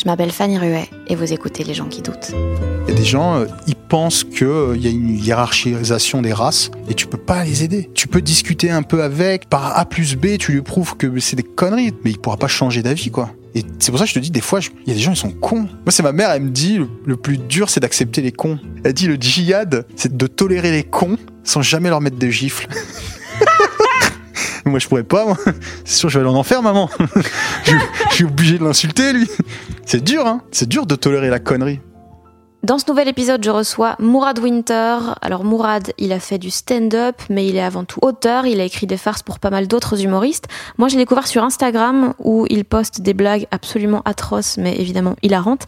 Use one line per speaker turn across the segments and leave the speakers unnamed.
je m'appelle Fanny Ruet et vous écoutez Les gens qui doutent.
Il y a des gens, euh, ils pensent qu'il euh, y a une hiérarchisation des races et tu peux pas les aider. Tu peux discuter un peu avec, par A plus B, tu lui prouves que c'est des conneries, mais il pourra pas changer d'avis, quoi. Et c'est pour ça que je te dis, des fois, il y a des gens, ils sont cons. Moi, c'est ma mère, elle me dit, le, le plus dur, c'est d'accepter les cons. Elle dit, le djihad, c'est de tolérer les cons sans jamais leur mettre des gifles. moi, je pourrais pas. C'est sûr, je vais aller en enfer, maman. je, je suis obligé de l'insulter, lui. C'est dur, hein. C'est dur de tolérer la connerie.
Dans ce nouvel épisode, je reçois Mourad Winter. Alors Mourad, il a fait du stand-up, mais il est avant tout auteur. Il a écrit des farces pour pas mal d'autres humoristes. Moi, j'ai découvert sur Instagram où il poste des blagues absolument atroces, mais évidemment hilarantes.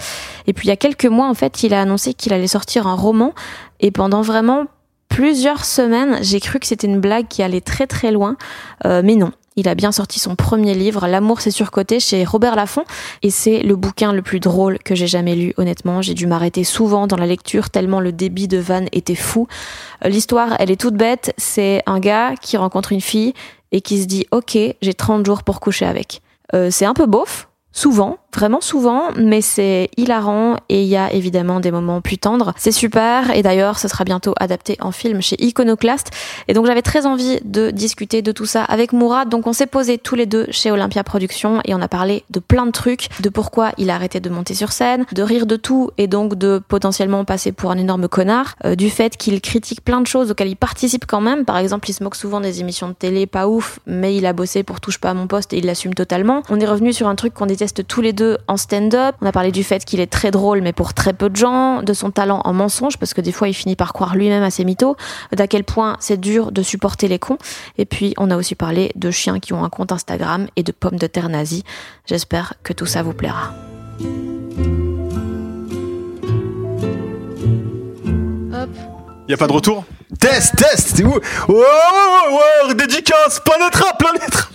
Et puis il y a quelques mois, en fait, il a annoncé qu'il allait sortir un roman. Et pendant vraiment plusieurs semaines, j'ai cru que c'était une blague qui allait très très loin, euh, mais non. Il a bien sorti son premier livre, L'amour c'est surcoté, chez Robert Laffont, et c'est le bouquin le plus drôle que j'ai jamais lu, honnêtement. J'ai dû m'arrêter souvent dans la lecture, tellement le débit de Van était fou. Euh, l'histoire, elle est toute bête, c'est un gars qui rencontre une fille et qui se dit, ok, j'ai 30 jours pour coucher avec. Euh, c'est un peu beauf, souvent, vraiment souvent, mais c'est hilarant et il y a évidemment des moments plus tendres. C'est super et d'ailleurs ce sera bientôt adapté en film chez Iconoclast et donc j'avais très envie de discuter de tout ça avec Mourad donc on s'est posé tous les deux chez Olympia Productions et on a parlé de plein de trucs, de pourquoi il a arrêté de monter sur scène, de rire de tout et donc de potentiellement passer pour un énorme connard, euh, du fait qu'il critique plein de choses auxquelles il participe quand même, par exemple il se moque souvent des émissions de télé pas ouf mais il a bossé pour touche pas à mon poste et il l'assume totalement. On est revenu sur un truc qu'on déteste tous les deux en stand-up. On a parlé du fait qu'il est très drôle, mais pour très peu de gens, de son talent en mensonge, parce que des fois il finit par croire lui-même à ses mythos, d'à quel point c'est dur de supporter les cons. Et puis on a aussi parlé de chiens qui ont un compte Instagram et de pommes de terre nazies. J'espère que tout ça vous plaira.
Hop. Y a pas de retour? Test, test, c'est où? Oh, oh, oh, dédicace, planète rap, planète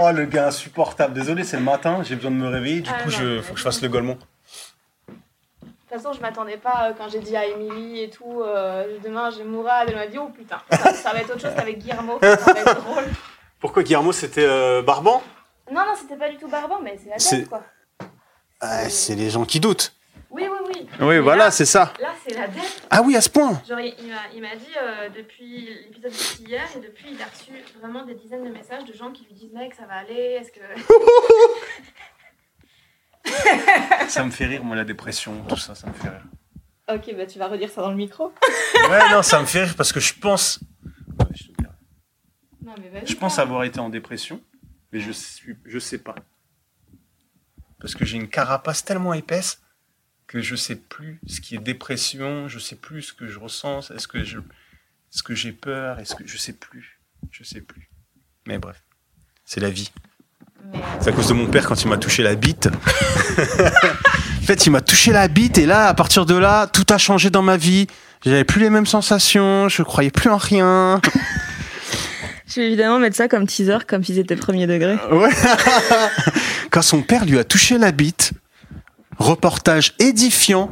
Oh le gars insupportable. Désolé, c'est le matin, j'ai besoin de me réveiller. Du
Ah,
coup,
non,
je
mais
faut que je fasse le golemon.
De toute façon, je m'attendais pas euh, quand j'ai dit à Émilie et tout, euh, demain j'ai Mourad, elle m'a dit oh putain, ça, ça va être autre chose qu'avec Guillermo, ça va être drôle.
Pourquoi Guillermo c'était euh, Barban?
Non, non, c'était pas du tout barbant, mais c'est la
C'est-
dette quoi.
Ah, C'est les gens qui doutent.
Oui, oui, oui.
Oui,
Mais
voilà,
là-
c'est ça.
Là, c'est la dette.
Ah oui, à ce point.
Genre, il, il m'a- il m'a dit euh, depuis l'épisode d'hier et depuis, il a reçu vraiment des dizaines de messages de gens qui lui disent mec, ça va aller, est-ce que.
Ça me fait rire, moi, la dépression, tout ça, ça me fait rire.
ok, bah tu vas redire ça dans le micro.
Ouais, non, ça me fait rire parce que je pense. Ouais, je, te dirai.
Non, mais vas-y.
Je pense avoir été en dépression, mais je suis, je sais pas. Parce que j'ai une carapace tellement épaisse que je sais plus ce qui est dépression, je sais plus ce que je ressens, est-ce que je, est-ce que j'ai peur, est-ce que je sais plus, je sais plus. Mais bref, c'est la vie.
Euh,
C'est à cause de mon père quand il m'a touché la bite. en fait, il m'a touché la bite et là, à partir de là, tout a changé dans ma vie. J'avais plus les mêmes sensations, je croyais plus en rien.
Je vais évidemment mettre ça comme teaser, comme si c'était premier degré.
Ouais. Quand son père lui a touché la bite, reportage édifiant.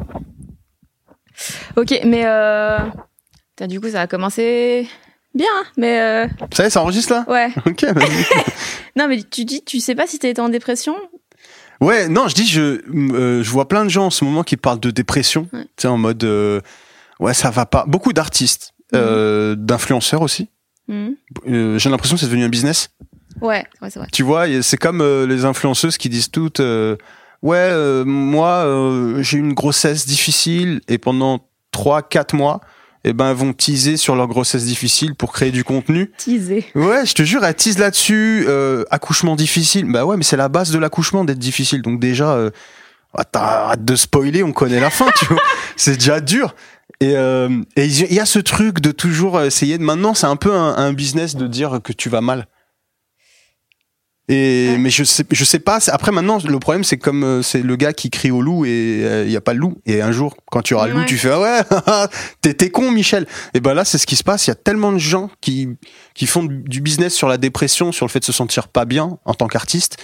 Ok, mais euh... putain, du coup ça a commencé bien, hein, mais euh...
Ça y est, ça enregistre là?
Ouais.
Ok, vas-y.
Non mais tu dis, tu sais pas si été en dépression?
Ouais, non, je dis, je, euh, je vois plein de gens en ce moment qui parlent de dépression.
Ouais.
Tu sais, en mode, euh, ouais, ça va pas. Beaucoup d'artistes, euh, d'influenceurs aussi.
Mhm.
J'ai l'impression que c'est devenu un business.
Ouais, ouais c'est vrai.
Tu vois, c'est comme les influenceuses qui disent toutes, ouais, euh, moi, euh, j'ai eu une grossesse difficile et pendant 3-4 mois, eh ben, vont teaser sur leur grossesse difficile pour créer du contenu.
Teasé.
Ouais, je te jure, elles teasent là-dessus. euh, accouchement difficile. Bah ouais, mais c'est la base de l'accouchement d'être difficile. Donc déjà, euh, ah, t'as hâte de spoiler, on connaît la fin, tu vois. C'est déjà dur. Et euh, et il y a ce truc de toujours essayer de. Maintenant, c'est un peu un, un business de dire que tu vas mal. Et
Ouais.
mais je sais je sais pas. Après maintenant le problème c'est comme euh, c'est le gars qui crie au loup et euh, il y a pas le loup. Et un jour quand tu auras le loup tu fais ah ouais t'es t'es con Michel. Et ben là c'est ce qui se passe. Il y a tellement de gens qui qui font du business sur la dépression, sur le fait de se sentir pas bien en tant qu'artiste.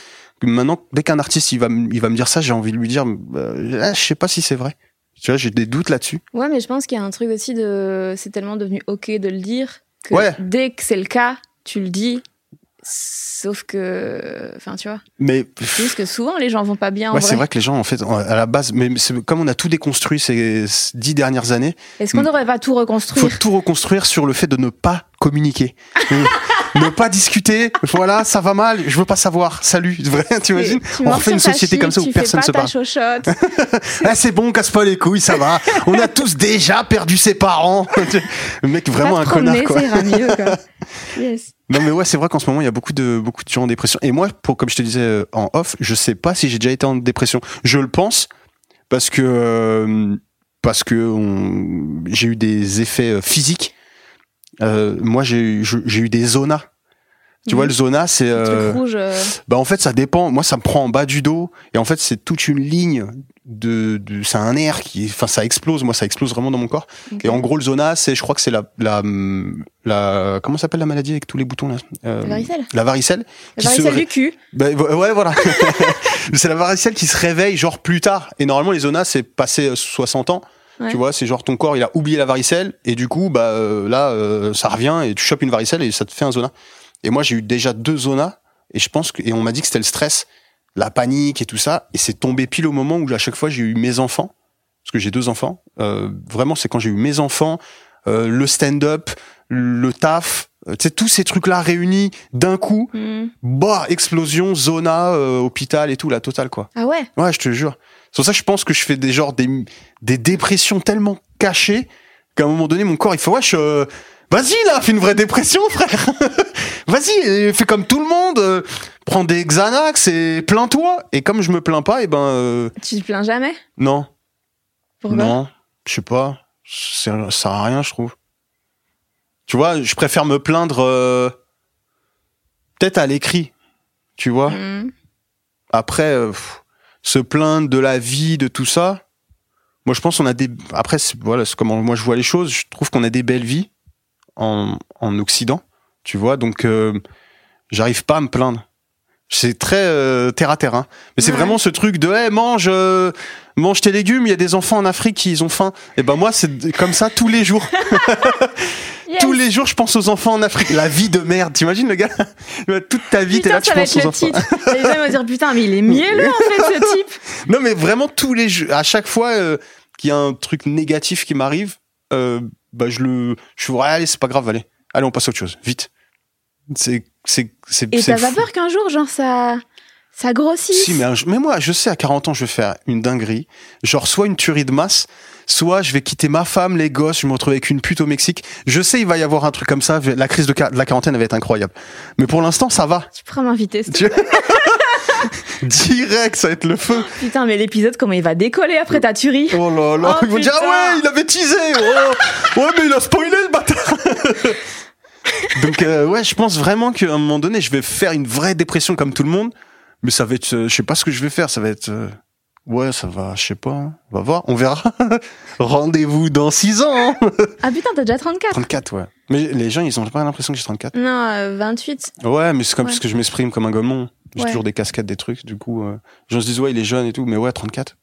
Maintenant dès qu'un artiste il va me- il va me dire ça j'ai envie de lui dire euh, je sais pas si c'est vrai. Tu vois j'ai des doutes là-dessus.
Ouais, mais je pense qu'il y a un truc aussi de. C'est tellement devenu ok de le dire que
Ouais.
dès que c'est le cas, tu le dis. Sauf que. Enfin, tu vois.
Mais
C'est juste que souvent les gens vont pas bien en
Ouais,
vrai.
c'est vrai que les gens, en fait, à la base, mais c'est comme on a tout déconstruit ces dix dernières années,
Est-ce qu'on
Mm.
devrait pas tout
il faut
reconstruire
tout reconstruire sur le fait de ne pas communiquer. ne pas discuter. Voilà, ça va mal, je veux pas savoir. Salut. Vrai, t'imagines
Tu
On refait une société comme ça où personne
fais
se parle. Ah, c'est bon, casse pas les couilles, ça va. On a tous déjà perdu ses parents. le mec, vraiment un connard, quoi.
Mieux, quoi. Yes.
Non mais ouais, c'est vrai qu'en ce moment il y a beaucoup de beaucoup de gens en dépression. Et moi, pour comme je te disais euh, en off, je sais pas si j'ai déjà été en dépression. Je le pense parce que euh, parce que j'ai eu des effets euh, physiques. Euh, moi, j'ai eu- des zonas. Tu
Mhm.
vois, le zona, c'est euh,
euh,
bah en fait ça dépend. Moi, ça me prend en bas du dos et en fait c'est toute une ligne de, de c'est un nerf qui, enfin ça explose. Moi, ça explose vraiment dans mon corps. Et en gros, le zona, c'est, je crois que c'est la la la comment s'appelle la maladie avec tous les boutons là? Euh,
La varicelle.
La varicelle.
La
se
varicelle du cul.
Vo- ouais, voilà. c'est la varicelle qui se réveille genre plus tard. Et normalement, les zonas, c'est passé euh, 60 ans.
Ouais.
Tu vois, c'est genre ton corps, il a oublié la varicelle. Et du coup, bah euh, là, euh, ça revient et tu chopes une varicelle et ça te fait un zona. Et moi, j'ai eu déjà deux zonas. Et je pense que, et on m'a dit que c'était le stress, la panique et tout ça. Et c'est tombé pile au moment où à chaque fois j'ai eu mes enfants. Parce que j'ai deux enfants. Euh, vraiment, c'est quand j'ai eu mes enfants, le stand-up, le taf, tu sais, tous ces trucs-là réunis d'un coup
Hmm.
bah explosion zona hôpital et tout la totale quoi
Ah ouais?
Ouais je te jure c'est pour ça que je pense que je fais des genres des des dépressions tellement cachées qu'à un moment donné mon corps il fait wesh euh, vas-y là fais une vraie dépression frère. Vas-y fais comme tout le monde euh, prends des Xanax et plains-toi. Et comme je me plains pas et ben euh,
Tu te plains jamais?
non.
Pourquoi
non je sais pas. Ça sert à rien je trouve. Tu vois je préfère me plaindre euh, peut-être à l'écrit tu vois.
Hmm.
Après, euh, pff, se plaindre de la vie, de tout ça. Moi, je pense qu'on a des. Après, c'est- voilà, c'est comment moi je vois les choses. Je trouve qu'on a des belles vies en, en Occident, tu vois. Donc, euh, j'arrive pas à me plaindre. C'est très euh, terre à terre. hein. Mais c'est vraiment ce truc de, hey, mange, euh, mange tes légumes. Il y a des enfants en Afrique qui ils ont faim. Et ben moi, c'est comme ça tous les jours.
Yes.
Tous les jours, je pense aux enfants en Afrique. La vie de merde. T'imagines le gars? Toute ta vie, t'es là, tu penses aux
le
enfants.
titre. Les gens vont dire putain, mais il est mielleux en fait ce type.
Non, mais vraiment tous les jeux, à chaque fois euh, qu'il y a un truc négatif qui m'arrive, euh, bah je le, je suis ouais, allez, c'est pas grave, allez, allez, on passe à autre chose, vite. C'est, c'est, c'est.
Et t'as pas peur qu'un jour, genre ça, ça grossisse?
Si, mais, un- mais moi, je sais, à 40 ans, je vais faire une dinguerie. Genre, soit une tuerie de masse, soit je vais quitter ma femme, les gosses, je vais me retrouver avec une pute au Mexique. Je sais, il va y avoir un truc comme ça. La crise de, la quarantaine elle va être incroyable. Mais pour l'instant, ça va.
Tu pourras m'inviter.
Tu-. Direct, ça va être le feu.
Putain, mais l'épisode, comment il va décoller après ta tuerie
Oh là là,
Oh,
ils vont dire ah ouais, il avait teasé. Oh, ouais, mais il a spoilé le bâtard. Donc euh, ouais, je pense vraiment qu'à un moment donné, je vais faire une vraie dépression comme tout le monde, mais ça va être, euh, je sais pas ce que je vais faire, ça va être, euh, ouais, ça va, je sais pas, hein. on va voir, on verra. Rendez-vous dans 6 ans. hein.
Ah putain, t'as déjà 34
34, ouais. Mais les gens, ils ont pas l'impression que j'ai 34.
Non, euh, 28.
Ouais, mais c'est comme
Ouais.
parce que je m'exprime comme un gommon. J'ai
Ouais.
toujours des casquettes, des trucs, du coup, euh, les gens se disent ouais, il est jeune et tout, mais ouais, 34.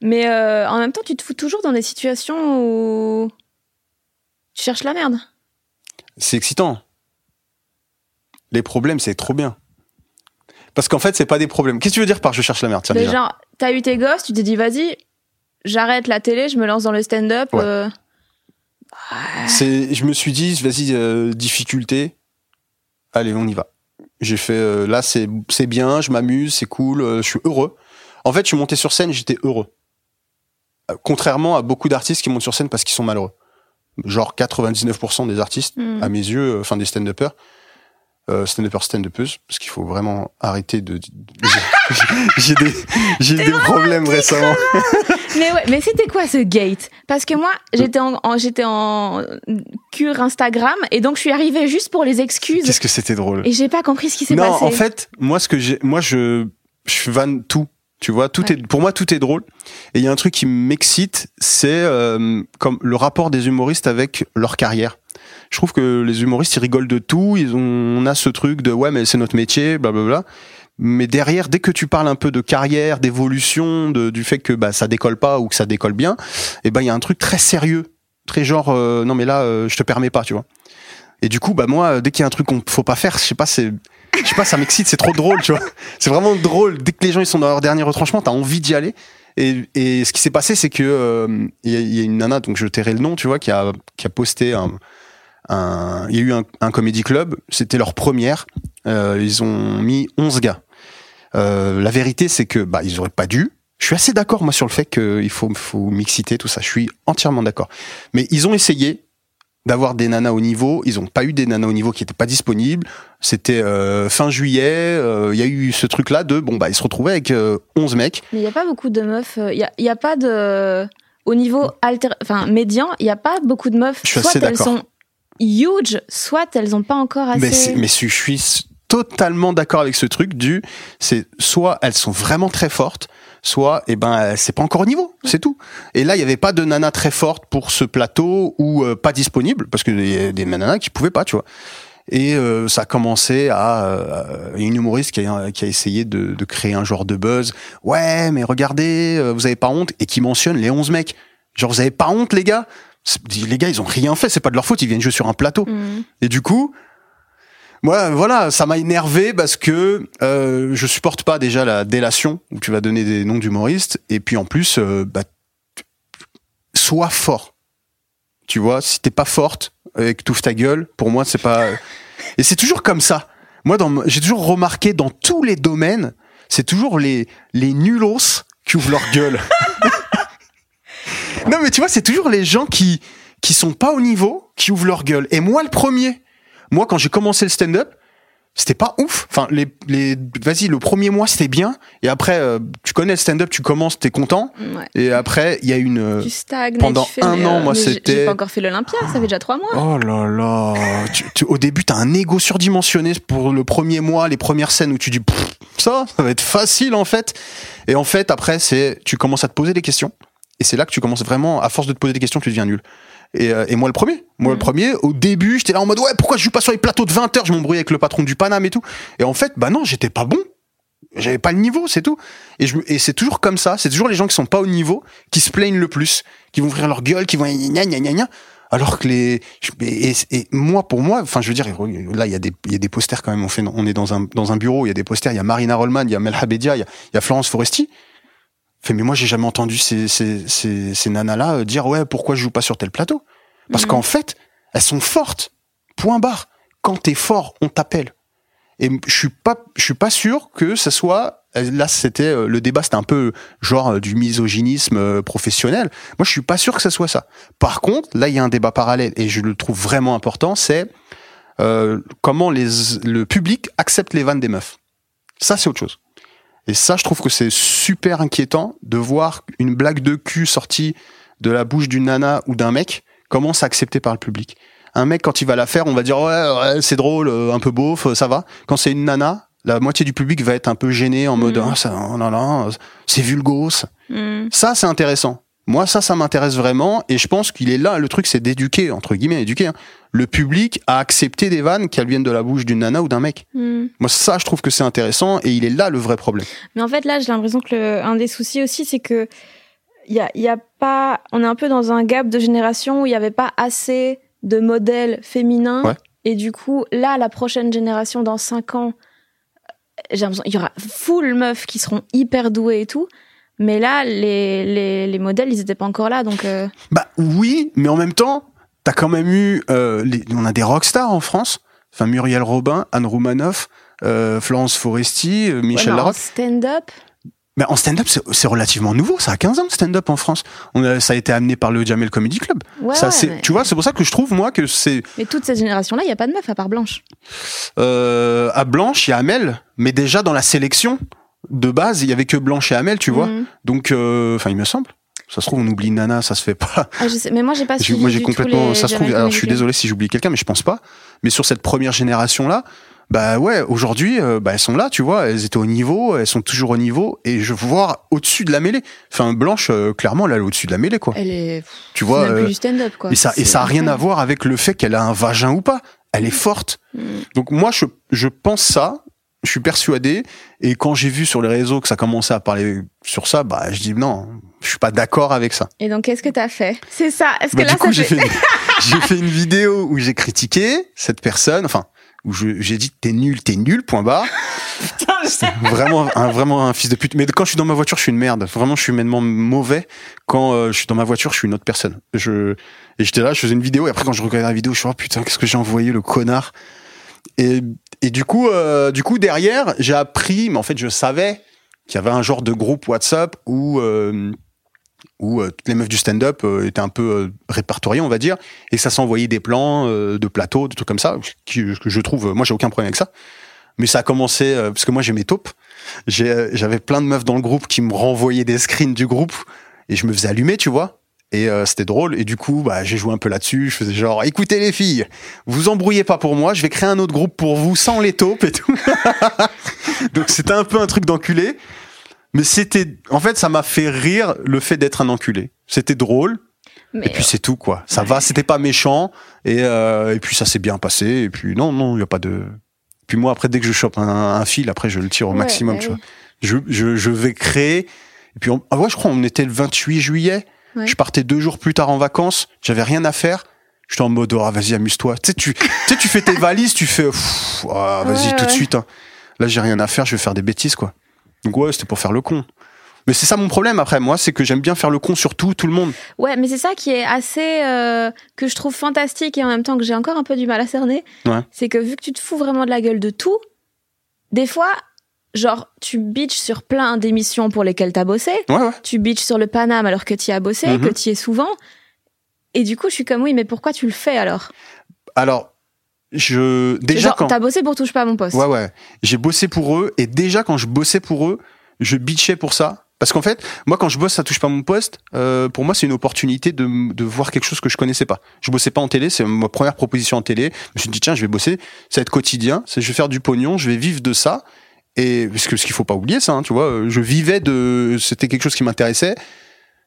Mais euh, en même temps, tu te fous toujours dans des situations où tu cherches la merde.
c'est excitant. Les problèmes, c'est trop bien. Parce qu'en fait, c'est pas des problèmes. Qu'est-ce que tu veux dire par je cherche la merde tiens, déjà
genre, t'as eu tes gosses, tu t'es dit, vas-y, j'arrête la télé, je me lance dans le stand-up.
Ouais.
euh,
C'est, je me suis dit, vas-y, euh, difficulté. Allez, on y va. J'ai fait, euh, là, c'est, c'est bien, je m'amuse, c'est cool, je suis heureux. En fait, je suis monté sur scène, j'étais heureux. Contrairement à beaucoup d'artistes qui montent sur scène parce qu'ils sont malheureux. Genre 99% des artistes,
hmm.
à mes yeux, enfin des stand-uppers, euh, stand-uppers, stand-uppeuses, parce qu'il faut vraiment arrêter de. J'ai des, j'ai des problèmes récemment.
Mais ouais, mais c'était quoi ce gate? Parce que moi, j'étais en, en- j'étais en cure Instagram et donc je suis arrivée juste pour les excuses
Qu'est-ce que c'était drôle.
et j'ai pas compris ce qui s'est
Non,
passé.
en fait, moi, ce que j'ai, moi, je, je vanne tout. Tu vois, tout
Ouais.
est, pour moi, tout est drôle. Et il y a un truc qui m'excite, c'est euh, comme le rapport des humoristes avec leur carrière. Je trouve que les humoristes, ils rigolent de tout. Ils ont, on a ce truc de ouais, mais c'est notre métier, blablabla. Mais derrière, dès que tu parles un peu de carrière, d'évolution, du fait que bah, ça décolle pas ou que ça décolle bien, et ben il y a un truc très sérieux, très genre euh, non mais là, euh, je te permets pas, tu vois. Et du coup, bah moi, dès qu'il y a un truc qu'on faut pas faire, je sais pas, c'est, je sais pas, ça m'excite, c'est trop drôle, tu vois. C'est vraiment drôle. Dès que les gens ils sont dans leur dernier retranchement, t'as envie d'y aller. Et, et ce qui s'est passé, c'est que euh, il y a une nana, donc je tairai le nom, tu vois, qui a, qui a posté un, un, il y a eu un, un comédie club, c'était leur première. Euh, ils ont mis 11 gars. Euh, la vérité, c'est que bah ils auraient pas dû. Je suis assez d'accord moi sur le fait qu'il faut, faut mixiter tout ça. Je suis entièrement d'accord. Mais ils ont essayé d'avoir des nanas au niveau. Ils ont pas eu des nanas au niveau qui étaient pas disponibles. C'était euh, fin juillet. euh, Il y a eu ce truc-là de bon bah ils se retrouvaient avec euh, 11 mecs.
Mais il y a pas beaucoup de meufs. Il y a, y a pas de au niveau alter, enfin médian, il y a pas beaucoup de meufs.
Je suis
soit
assez
elles
d'accord.
sont huge, soit elles ont pas encore assez.
Mais, mais je suis totalement d'accord avec ce truc du c'est soit elles sont vraiment très fortes soit eh ben c'est pas encore au niveau c'est tout. Et là il y avait pas de nana très forte pour ce plateau ou euh, pas disponible parce que a des nanas qui pouvaient pas tu vois. Et euh, ça a commencé à euh, il y a une humoriste qui a, qui a essayé de, de créer un genre de buzz. Ouais mais regardez euh, vous avez pas honte et qui mentionne les 11 mecs. Genre vous avez pas honte les gars? Les gars ils ont rien fait c'est pas de leur faute ils viennent jouer sur un plateau
Mhm.
et du coup, moi, voilà, ça m'a énervé parce que euh, je supporte pas déjà la délation où tu vas donner des noms d'humoristes et puis en plus, euh, bah, sois fort. Tu vois, si t'es pas forte et que t'ouvres ta gueule, pour moi, c'est pas. Et c'est toujours comme ça. Moi, j'ai toujours remarqué dans tous les domaines, c'est toujours les les nulos qui ouvrent leur gueule. non, mais tu vois, c'est toujours les gens qui qui sont pas au niveau qui ouvrent leur gueule. Et moi, le premier. Moi, quand j'ai commencé le stand-up, c'était pas ouf. Enfin, les, les, vas-y, le premier mois, c'était bien. Et après, euh, tu connais le stand-up, tu commences, t'es content.
Ouais.
Et après, il y a une. euh,
Tu stagnes. et
pendant
tu fais,
un an,
euh,
moi, c'était-
J'ai pas encore fait l'Olympia, ça fait déjà trois mois.
Oh là là. Tu, tu- au début, t'as un ego surdimensionné pour le premier mois, les premières scènes où tu dis ça, ça va être facile en fait. Et en fait, après, c'est tu commences à te poser des questions. Et c'est là que tu commences vraiment, à force de te poser des questions, tu deviens nul. Et, euh, et moi le premier, moi le
Mhm.
premier, au début j'étais là en mode ouais pourquoi je joue pas sur les plateaux de 20 heures, je m'embrouillais avec le patron du Paname et tout. Et en fait bah non j'étais pas bon, j'avais pas le niveau c'est tout. Et, je, me- et c'est toujours comme ça, c'est toujours les gens qui sont pas au niveau qui se plaignent le plus, qui vont ouvrir leur gueule, qui vont gna gna gna gna. Alors que les et, et moi pour moi, enfin je veux dire là il y a des il y a des posters quand même. On fait on est dans un dans un bureau, il y a des posters, il y a Marina Rollman, il y a Mel Habedia, il y a, il y a Florence Foresti. Fait mais moi j'ai jamais entendu ces ces ces, ces nanas là dire ouais pourquoi je joue pas sur tel plateau? Parce
Mhm.
qu'en fait elles sont fortes. Point barre. Quand t'es fort, on t'appelle. Et je suis pas je suis pas sûr que ce soit là c'était euh, le débat c'était un peu genre euh, du misogynisme euh, professionnel. Moi je suis pas sûr que ce soit ça. Par contre, là il y a un débat parallèle et je le trouve vraiment important, c'est euh, comment les le public accepte les vannes des meufs. Ça c'est autre chose. Et ça je trouve que c'est super inquiétant de voir une blague de cul sortie de la bouche d'une nana ou d'un mec commence à accepter par le public. Un mec quand il va la faire, on va dire ouais, ouais, c'est drôle, euh, un peu beauf, euh, ça va. Quand c'est une nana, la moitié du public va être un peu gêné en mode
Mhm.
ah ça oh là là, c'est vulgos.
Mhm.
Ça, c'est intéressant. Moi, ça, ça m'intéresse vraiment. Et je pense qu'il est là. Le truc, c'est d'éduquer, entre guillemets, éduquer hein, le public à accepter des vannes qu'elles viennent de la bouche d'une nana ou d'un mec.
Mhm.
Moi, ça, je trouve que c'est intéressant. Et il est là le vrai problème.
Mais en fait, là, j'ai l'impression que le- un des soucis aussi, c'est que il y a, y a pas, on est un peu dans un gap de génération où il n'y avait pas assez de modèles féminins.
Ouais.
Et du coup, là, la prochaine génération, dans 5 ans, j'ai l'impression il y aura full meufs qui seront hyper douées et tout. Mais là, les, les, les modèles, ils n'étaient pas encore là. Donc, euh,
Bah oui, mais en même temps, t'as quand même eu, euh, les- on a des rockstars en France. Enfin, Muriel Robin, Anne Roumanoff, euh, Florence Foresti, euh, Michel
ouais, mais en
Larocque.
stand-up,
Mais en stand-up, c'est c'est relativement nouveau. Ça a 15 ans le stand-up en France. On a, ça a été amené par le Jamel Comedy Club.
ouais,
ça,
ouais, mais,
tu vois, c'est pour ça que je trouve moi que c'est
mais toute cette génération-là, il n'y a pas de meufs à part Blanche.
euh, à Blanche, il y a Amel, mais déjà dans la sélection, de base, il y avait que Blanche et Amel, tu vois.
Mhm.
Donc, euh, enfin, il me semble. Ça se trouve, on oublie Nana, ça se fait pas.
Ah, je sais, mais moi j'ai pas
moi, j'ai complètement. Ça se trouve. Alors, je suis désolé si j'oublie quelqu'un, mais je pense pas. Mais sur cette première génération-là, bah ouais, aujourd'hui, euh, bah elles sont là, tu vois. Elles étaient au niveau, elles sont toujours au niveau, et je veux voir au-dessus de la mêlée. Enfin, Blanche, euh, clairement, elle est au-dessus de la mêlée, quoi.
Elle est.
Tu vois. euh,
plus du stand-up quoi.
et ça, et ça a rien à voir avec le fait qu'elle a un vagin ou pas. Elle est forte.
Mm.
Donc moi, je, je pense ça. Je suis persuadé. Et quand j'ai vu sur les réseaux que ça commençait à parler sur ça, bah je dis non, je suis pas d'accord avec ça.
Et donc qu'est-ce que t'as fait? C'est ça. Est-ce que
Bah,
là
du coup, j'ai
fait...
fait, une- j'ai fait une vidéo où j'ai critiqué cette personne. Enfin, où j'ai dit t'es nul, t'es nul. Point barre. vraiment, un, vraiment un fils de pute. Mais quand je suis dans ma voiture, je suis une merde. Vraiment, je suis humainement mauvais. Quand euh, je suis dans ma voiture, je suis une autre personne. Je et j'étais là, je faisais une vidéo. Et après, quand je regardais la vidéo, je suis oh putain, qu'est-ce que j'ai envoyé le connard. Et du coup, euh, du coup derrière, j'ai appris, mais en fait, je savais qu'il y avait un genre de groupe WhatsApp où euh, où euh, toutes les meufs du stand-up euh, étaient un peu euh, répertoriées, on va dire, et que ça s'envoyait des plans de plateaux, des trucs comme ça, qui, que je trouve, moi j'ai aucun problème avec ça. Mais ça a commencé parce que moi j'ai mes taupes. J'avais plein de meufs dans le groupe qui me renvoyaient des screens du groupe et je me faisais allumer, tu vois. Et euh, c'était drôle. Et du coup, bah, j'ai joué un peu là-dessus. Je faisais genre, écoutez les filles, vous embrouillez pas pour moi. Je vais créer un autre groupe pour vous sans les taupes et tout. Donc c'était un peu un truc d'enculé. Mais c'était, en fait, ça m'a fait rire le fait d'être un enculé. C'était drôle.
Mais
Et puis c'est tout quoi. Ça va, c'était pas méchant. Et, euh, et puis ça s'est bien passé. Et puis non, non, il y a pas de. Puis moi après, dès que je chope un, un fil, après je le tire au
Ouais,
maximum.
bah
tu vois. Je, je, je vais créer. Et puis on... ah ouais, je crois on était le 28 juillet.
Ouais.
Je partais deux jours plus tard en vacances. J'avais rien à faire. J'étais en mode ah vas-y amuse-toi. Tu sais tu, tu fais tes valises, tu fais ah, vas-y
Ouais,
tout de suite. hein. Là j'ai rien à faire, je vais faire des bêtises quoi. Donc ouais, c'était pour faire le con. Mais c'est ça mon problème après moi, c'est que j'aime bien faire le con sur tout, tout le monde.
Ouais, mais c'est ça qui est assez euh, que je trouve fantastique et en même temps que j'ai encore un peu du mal à cerner.
Ouais.
C'est que vu que tu te fous vraiment de la gueule de tout, des fois, genre tu bitches sur plein d'émissions pour lesquelles t'as bossé,
Ouais ouais.
tu bitches sur le Paname alors que t'y as bossé,
Mhm.
que t'y es souvent. Et du coup, je suis comme oui, mais pourquoi tu le fais alors?
Alors, je déjà
Genre,
quand
t'as bossé pour touche pas à mon poste.
ouais ouais, j'ai bossé pour eux et déjà quand je bossais pour eux, je bitchais pour ça parce qu'en fait, moi quand je bosse, ça touche pas mon poste. euh, pour moi, c'est une opportunité de, de voir quelque chose que je connaissais pas. Je bossais pas en télé, c'est ma première proposition en télé. Je me suis dit tiens, je vais bosser, ça va être quotidien, je vais faire du pognon, je vais vivre de ça. Et parce que ce qu'il faut pas oublier, ça, hein, tu vois, euh, je vivais de, c'était quelque chose qui m'intéressait.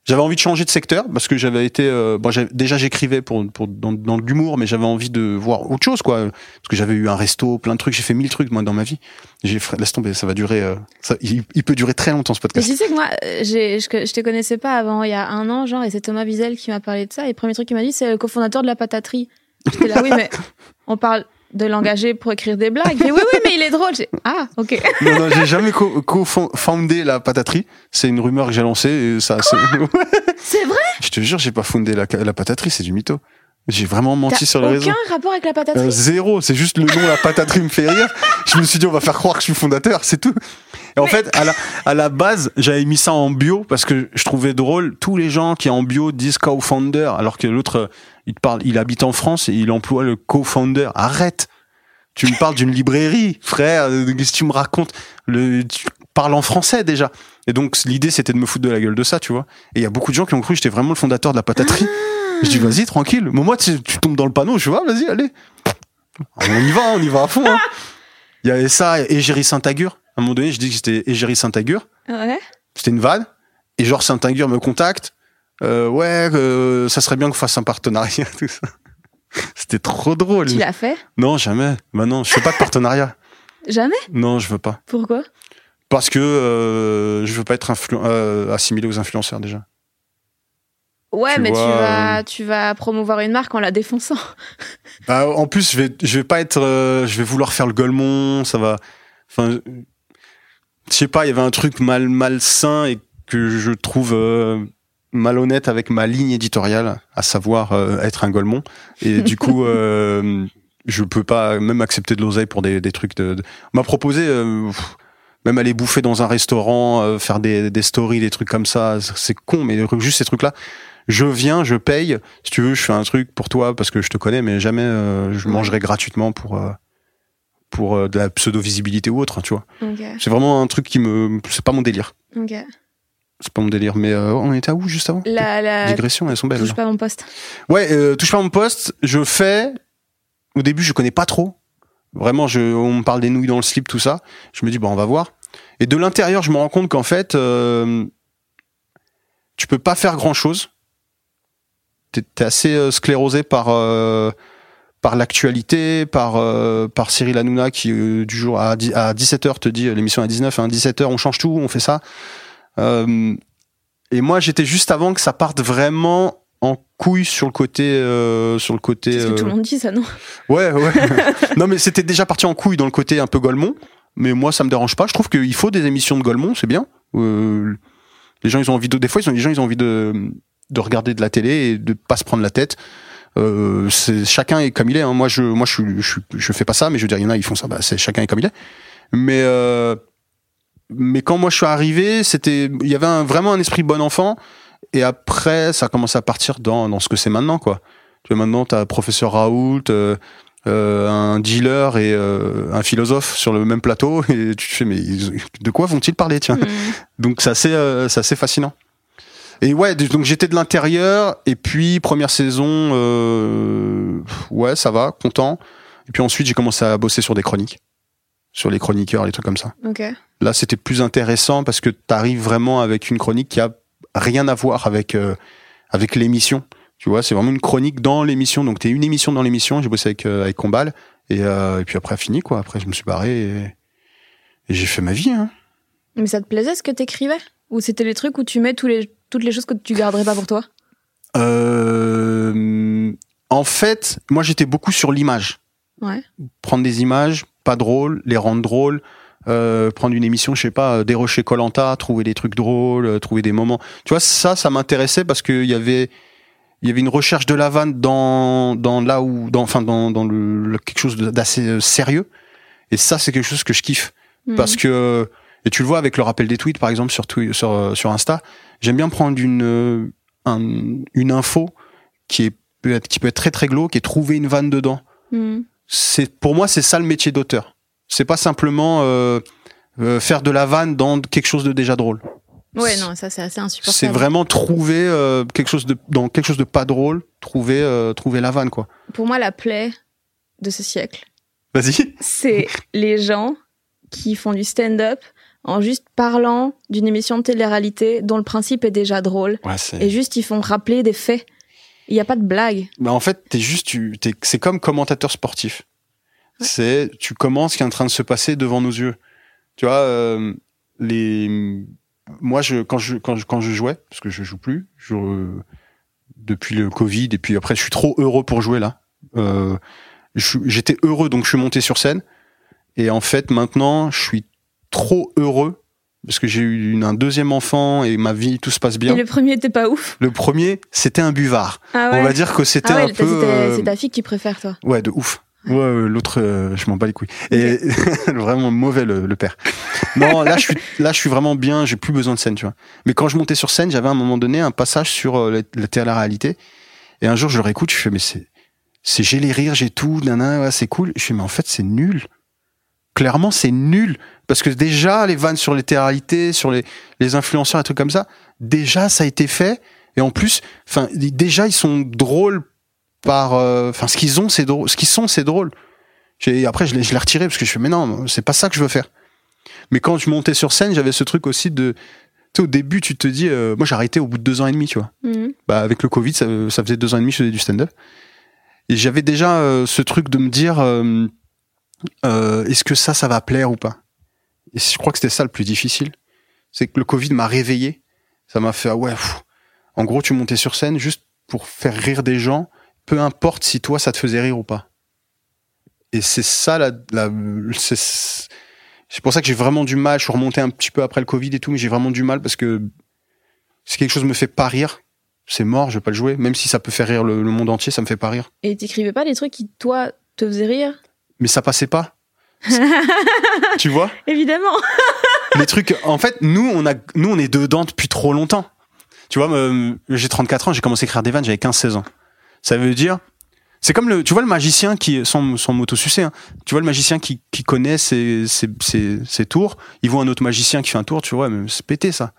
J'avais envie de changer de secteur parce que j'avais été, euh, bon, déjà j'écrivais pour, pour dans, dans l'humour, mais j'avais envie de voir autre chose, quoi. Parce que j'avais eu un resto, plein de trucs, j'ai fait mille trucs moi dans ma vie. J'ai, laisse tomber, ça va durer, euh, ça, il, il peut durer très longtemps ce
Mais
podcast.
tu sais que moi, euh, j'ai, je, je te connaissais pas avant il y a un an, genre, et c'est Thomas Wiesel qui m'a parlé de ça. Et le premier truc qu'il m'a dit, c'est le cofondateur de la pataterie. J'étais là, oui, mais on parle de l'engager pour écrire des blagues. Mais oui, oui, mais il est drôle. Ah, ok.
non, non, j'ai jamais co- co-foundé la pataterie. C'est une rumeur que j'ai lancée. Et ça, c'est-
vrai?
je te jure, j'ai pas fondé la, la pataterie, c'est du mytho. J'ai vraiment menti sur les réseaux.
aucun rapport avec la
Euh,
pataterie?
zéro, c'est juste le nom, la pataterie me fait rire. Je me suis dit, on va faire croire que je suis fondateur, c'est tout. Et en fait, à la, à la base, j'avais mis ça en bio parce que je trouvais drôle. Tous les gens qui en bio disent co-founder, alors que l'autre, euh, il te parle, il habite en France et il emploie le co-founder. Arrête! Tu me parles d'une librairie, frère. Qu'est-ce que tu me racontes? Le, tu parles en français déjà. Et donc, l'idée, c'était de me foutre de la gueule de ça, tu vois. Et il y a beaucoup de gens qui ont cru que j'étais vraiment le fondateur de la pataterie. Je dis, vas-y, tranquille. Mais moi, tu, tu tombes dans le panneau, je vois, vas-y, allez. On y va, on y va à fond. hein. Il y avait ça, Égérie Saint-Agur. À un moment donné, je dis que c'était Égérie Saint-Agur.
Ouais.
C'était une vanne. Et genre, Saint-Agur me contacte. Euh, ouais, euh, ça serait bien qu'on fasse un partenariat, tout ça. C'était trop drôle.
Tu l'as fait?
Non, jamais. Bah non, je fais pas de partenariat.
Jamais?
Non, je veux pas.
Pourquoi?
Parce que euh, je veux pas être euh, assimilé aux influenceurs déjà.
Ouais,
Tu
mais tu vas,
euh,
tu vas promouvoir une marque en la défonçant.
Bah, en plus, je vais, je vais pas être, euh, je vais vouloir faire le golemon, ça va. Enfin, je sais pas, il y avait un truc mal malsain et que je trouve euh, malhonnête avec ma ligne éditoriale, à savoir euh, être un golemon. Et du coup, euh, je peux pas même accepter de l'oseille pour des, des trucs de. de- On m'a proposé. euh, pff, même aller bouffer dans un restaurant, euh, faire des, des stories, des trucs comme ça, c'est con, mais juste ces trucs-là. Je viens, je paye. Si tu veux, je fais un truc pour toi parce que je te connais, mais jamais euh, je mangerai gratuitement pour. euh, pour euh, de la pseudo-visibilité ou autre, hein, tu vois. C'est vraiment un truc qui me. C'est pas mon délire. C'est pas mon délire. Mais euh, on était à où juste avant?
La, la...
Digression, elles sont belles.
Touche pas mon poste.
Ouais, euh, touche pas mon poste. Je fais. Au début, je connais pas trop. Vraiment, je, on me parle des nouilles dans le slip, tout ça. Je me dis, bon, on va voir. Et de l'intérieur, je me rends compte qu'en fait, euh, tu peux pas faire grand chose. T'es t'es assez sclérosé par par l'actualité, par euh, par Cyril Hanouna qui euh, du jour à, 10 à 17h te dit euh, l'émission à 19 hein, 17h on change tout, on fait ça. Euh, et moi j'étais juste avant que ça parte vraiment en couille sur le côté euh, sur le côté
ce que tout
euh,
le monde dit, ça, non?
Ouais, ouais. non, mais c'était déjà parti en couille dans le côté un peu Golemont. Mais moi, ça me dérange pas. Je trouve qu'il faut des émissions de Golemont, c'est bien. Euh, les gens, ils ont envie de. Des fois, ils ont, les gens, ils ont envie de, de regarder de la télé et de pas se prendre la tête. Euh, c'est chacun est comme il est. hein. Moi, je, moi, je, je, je fais pas ça, mais je veux dire, il y en a, ils font ça. Bah, c'est chacun est comme il est. Mais, euh, mais quand moi je suis arrivé, c'était, il y avait un- vraiment un esprit bon enfant. Et après, ça a commencé à partir dans, dans ce que c'est maintenant, quoi. Tu vois, maintenant, t'as professeur Raoult, euh, euh, un dealer et euh, un philosophe sur le même plateau, et tu te fais, mais ils- de quoi vont-ils parler, tiens?
Hmm.
Donc, c'est assez, euh, c'est assez fascinant. Et ouais, donc j'étais de l'intérieur, et puis première saison, euh, ouais, ça va, content. Et puis ensuite, j'ai commencé à bosser sur des chroniques, sur les chroniqueurs, les trucs comme ça.
Ok.
Là, c'était plus intéressant parce que tu arrives vraiment avec une chronique qui a rien à voir avec euh, avec l'émission. Tu vois, c'est vraiment une chronique dans l'émission. Donc, t'es une émission dans l'émission. J'ai bossé avec euh, avec Combal et, euh, et puis après fini quoi. Après, je me suis barré et, et j'ai fait ma vie. Hein.
Mais ça te plaisait ce que t'écrivais? Ou c'était les trucs où tu mets tous les, toutes les choses que tu garderais pas pour toi?
Euh, en fait, moi, j'étais beaucoup sur l'image.
Ouais.
Prendre des images pas drôles, les rendre drôles. Euh, prendre une émission, je sais pas, euh, dérocher Colanta, trouver des trucs drôles, euh, trouver des moments. Tu vois, ça, ça m'intéressait parce qu'il y avait, il y avait une recherche de la vanne dans, dans là où, dans, enfin, dans, dans le, le- quelque chose d'assez euh, sérieux. Et ça, c'est quelque chose que je kiffe
Hmm.
parce que, et tu le vois avec le rappel des tweets, par exemple, sur, sur, sur Insta. J'aime bien prendre une, euh, un- une info qui est, peut être, qui peut être très très glauque et trouver une vanne dedans
Hmm.
c'est pour moi c'est ça le métier d'auteur. C'est pas simplement euh, euh, faire de la vanne dans quelque chose de déjà drôle.
Ouais, non, ça c'est assez insupportable.
C'est vraiment trouver euh, quelque chose de dans quelque chose de pas drôle, trouver trouver la vanne quoi.
Pour moi, la plaie de ce siècle,
Vas-y.
c'est les gens qui font du stand-up en juste parlant d'une émission de télé-réalité dont le principe est déjà drôle.
Ouais.
Et juste, ils font rappeler des faits. Il n'y a pas de blague.
Bah, en fait, t'es juste tu c'est comme commentateur sportif.
Ouais.
C'est tu commences ce qui est en train de se passer devant nos yeux. Tu vois euh, les moi je quand je quand je quand je jouais parce que je joue plus, je depuis le Covid et puis après je suis trop heureux pour jouer là. Euh, j'étais heureux donc je suis monté sur scène et en fait maintenant je suis trop heureux parce que j'ai eu une- un deuxième enfant et ma vie tout se passe bien.
Et le premier était pas ouf.
Le premier c'était un buvard.
Ah ouais.
On va dire que c'était
ah ouais,
un peu
c'est ta-
euh,
c'est ta fille qui préfère, toi.
Ouais, de ouf. Ouais, ouais, l'autre, euh, je m'en bats les couilles. Et vraiment mauvais le, le père. Non, là je suis, là je suis vraiment bien. J'ai plus besoin de scène, tu vois. Mais quand je montais sur scène, j'avais à un moment donné un passage sur euh, la, la télé-réalité. Et un jour, je le réécoute, je fais mais c'est, c'est j'ai les rires, j'ai tout, nana, ouais, c'est cool. Je fais mais en fait c'est nul. Clairement, c'est nul. Parce que déjà les vannes sur les télé-réalités, sur les les influenceurs, et trucs comme ça, déjà ça a été fait. Et en plus, enfin déjà ils sont drôles par euh, enfin ce qu'ils ont c'est drôle ce qu'ils sont c'est drôle. J'ai- après je l'ai je l'ai retiré parce que je fais mais non c'est pas ça que je veux faire. Mais quand je montais sur scène j'avais ce truc aussi de tu sais, au début tu te dis euh, moi j'ai arrêté au bout de deux ans et demi tu vois.
Mhm.
bah avec le covid ça, ça faisait deux ans et demi que je faisais du stand-up. Et j'avais déjà euh, ce truc de me dire euh, est-ce que ça ça va plaire ou pas? Et je crois que c'était ça le plus difficile. C'est que le covid m'a réveillé. Ça m'a fait ah ouais en gros tu montais sur scène juste pour faire rire des gens peu importe si toi ça te faisait rire ou pas. Et c'est ça la, la c'est c'est pour ça que j'ai vraiment du mal. Je suis remonté un petit peu après le covid et tout mais j'ai vraiment du mal parce que si quelque chose me fait pas rire c'est mort je vais pas le jouer. Même si ça peut faire rire le, le monde entier ça me fait pas rire.
Et t'écrivais pas des trucs qui, toi, te faisaient rire?
Mais ça passait pas. Tu vois?
Évidemment.
les trucs en fait nous on a nous on est dedans depuis trop longtemps. Tu vois me- j'ai 34 ans j'ai commencé à écrire des vannes j'avais 15 16 ans. Ça veut dire C'est comme le, tu vois le magicien qui, sans, sans m'auto-sucer, hein, tu vois le magicien qui, qui connaît ses, ses, ses, ses tours, il voit un autre magicien qui fait un tour, tu vois, mais c'est pété ça.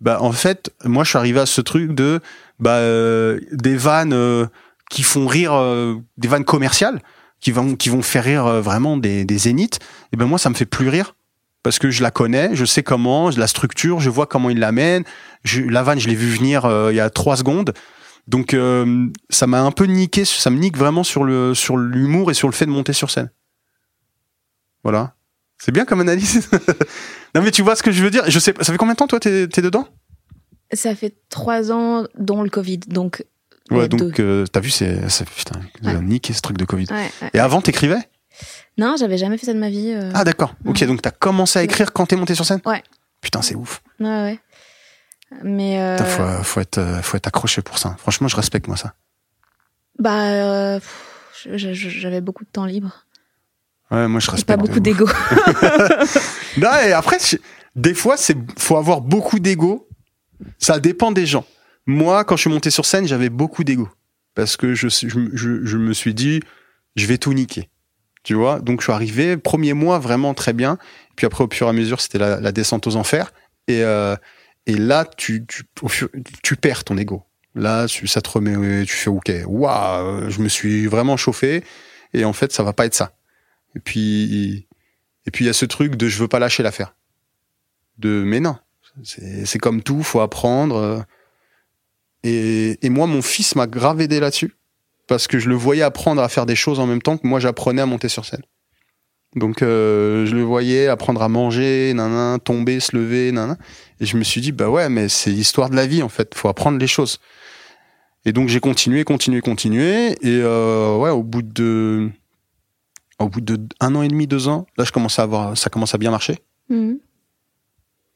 Bah en fait, moi je suis arrivé à ce truc de bah euh, des vannes euh, qui font rire, euh, des vannes commerciales qui vont qui vont faire rire euh, vraiment des, des zéniths. Et ben moi ça me fait plus rire parce que je la connais, je sais comment, je la structure, je vois comment il l'amène. La vanne, je l'ai vu venir euh, il y a trois secondes. Donc euh, ça m'a un peu niqué, ça me nique vraiment sur le sur l'humour et sur le fait de monter sur scène. Voilà. C'est bien comme analyse. non mais tu vois ce que je veux dire. Je sais, ça fait combien de temps toi t'es t'es dedans?
Ça fait trois ans, dont le Covid. Donc,
Ouais,
Ouais,
donc euh, t'as vu, c'est c'est- putain, ont niqué ce truc de Covid.
ouais, ouais.
Et avant t'écrivais?
Non, j'avais jamais fait ça de ma vie. euh.
Ah d'accord. Ok,
Ouais.
donc t'as commencé à écrire quand t'es monté sur scène?
Ouais.
Putain, c'est ouf.
Ouais, ouais. Mais, euh,
Putain, faut, faut être euh, faut être accroché pour ça. Franchement, je respecte moi ça.
bah, pff, j'avais beaucoup de temps libre.
Ouais, moi je respecte.
pas beaucoup d'ego.
Non, et après, des fois, c'est faut avoir beaucoup d'ego. Ça dépend des gens. Moi, quand je suis monté sur scène, j'avais beaucoup d'ego parce que je, je, je, je me suis dit, je vais tout niquer. Tu vois, donc je suis arrivé premier mois vraiment très bien. Puis après, au fur et à mesure, c'était la, la descente aux enfers. Et euh, et là, tu tu, fur- tu perds ton ego. Là, tu- ça te remet, tu fais ok, waouh, je me suis vraiment chauffé. Et en fait, ça va pas être ça. Et puis et puis il y a ce truc de je veux pas lâcher l'affaire. De mais non, c'est comme tout, faut apprendre. Et, et moi, mon fils m'a grave aidé là-dessus parce que je le voyais apprendre à faire des choses en même temps que moi j'apprenais à monter sur scène. Donc euh, je le voyais apprendre à manger, nanan, tomber, se lever, nanan. Et je me suis dit bah ouais, mais c'est l'histoire de la vie en fait, faut apprendre les choses. Et donc j'ai continué, continué, continué. Et euh, ouais, au bout de au bout de un an et demi, deux ans, là je commence à avoir, ça commence à bien marcher.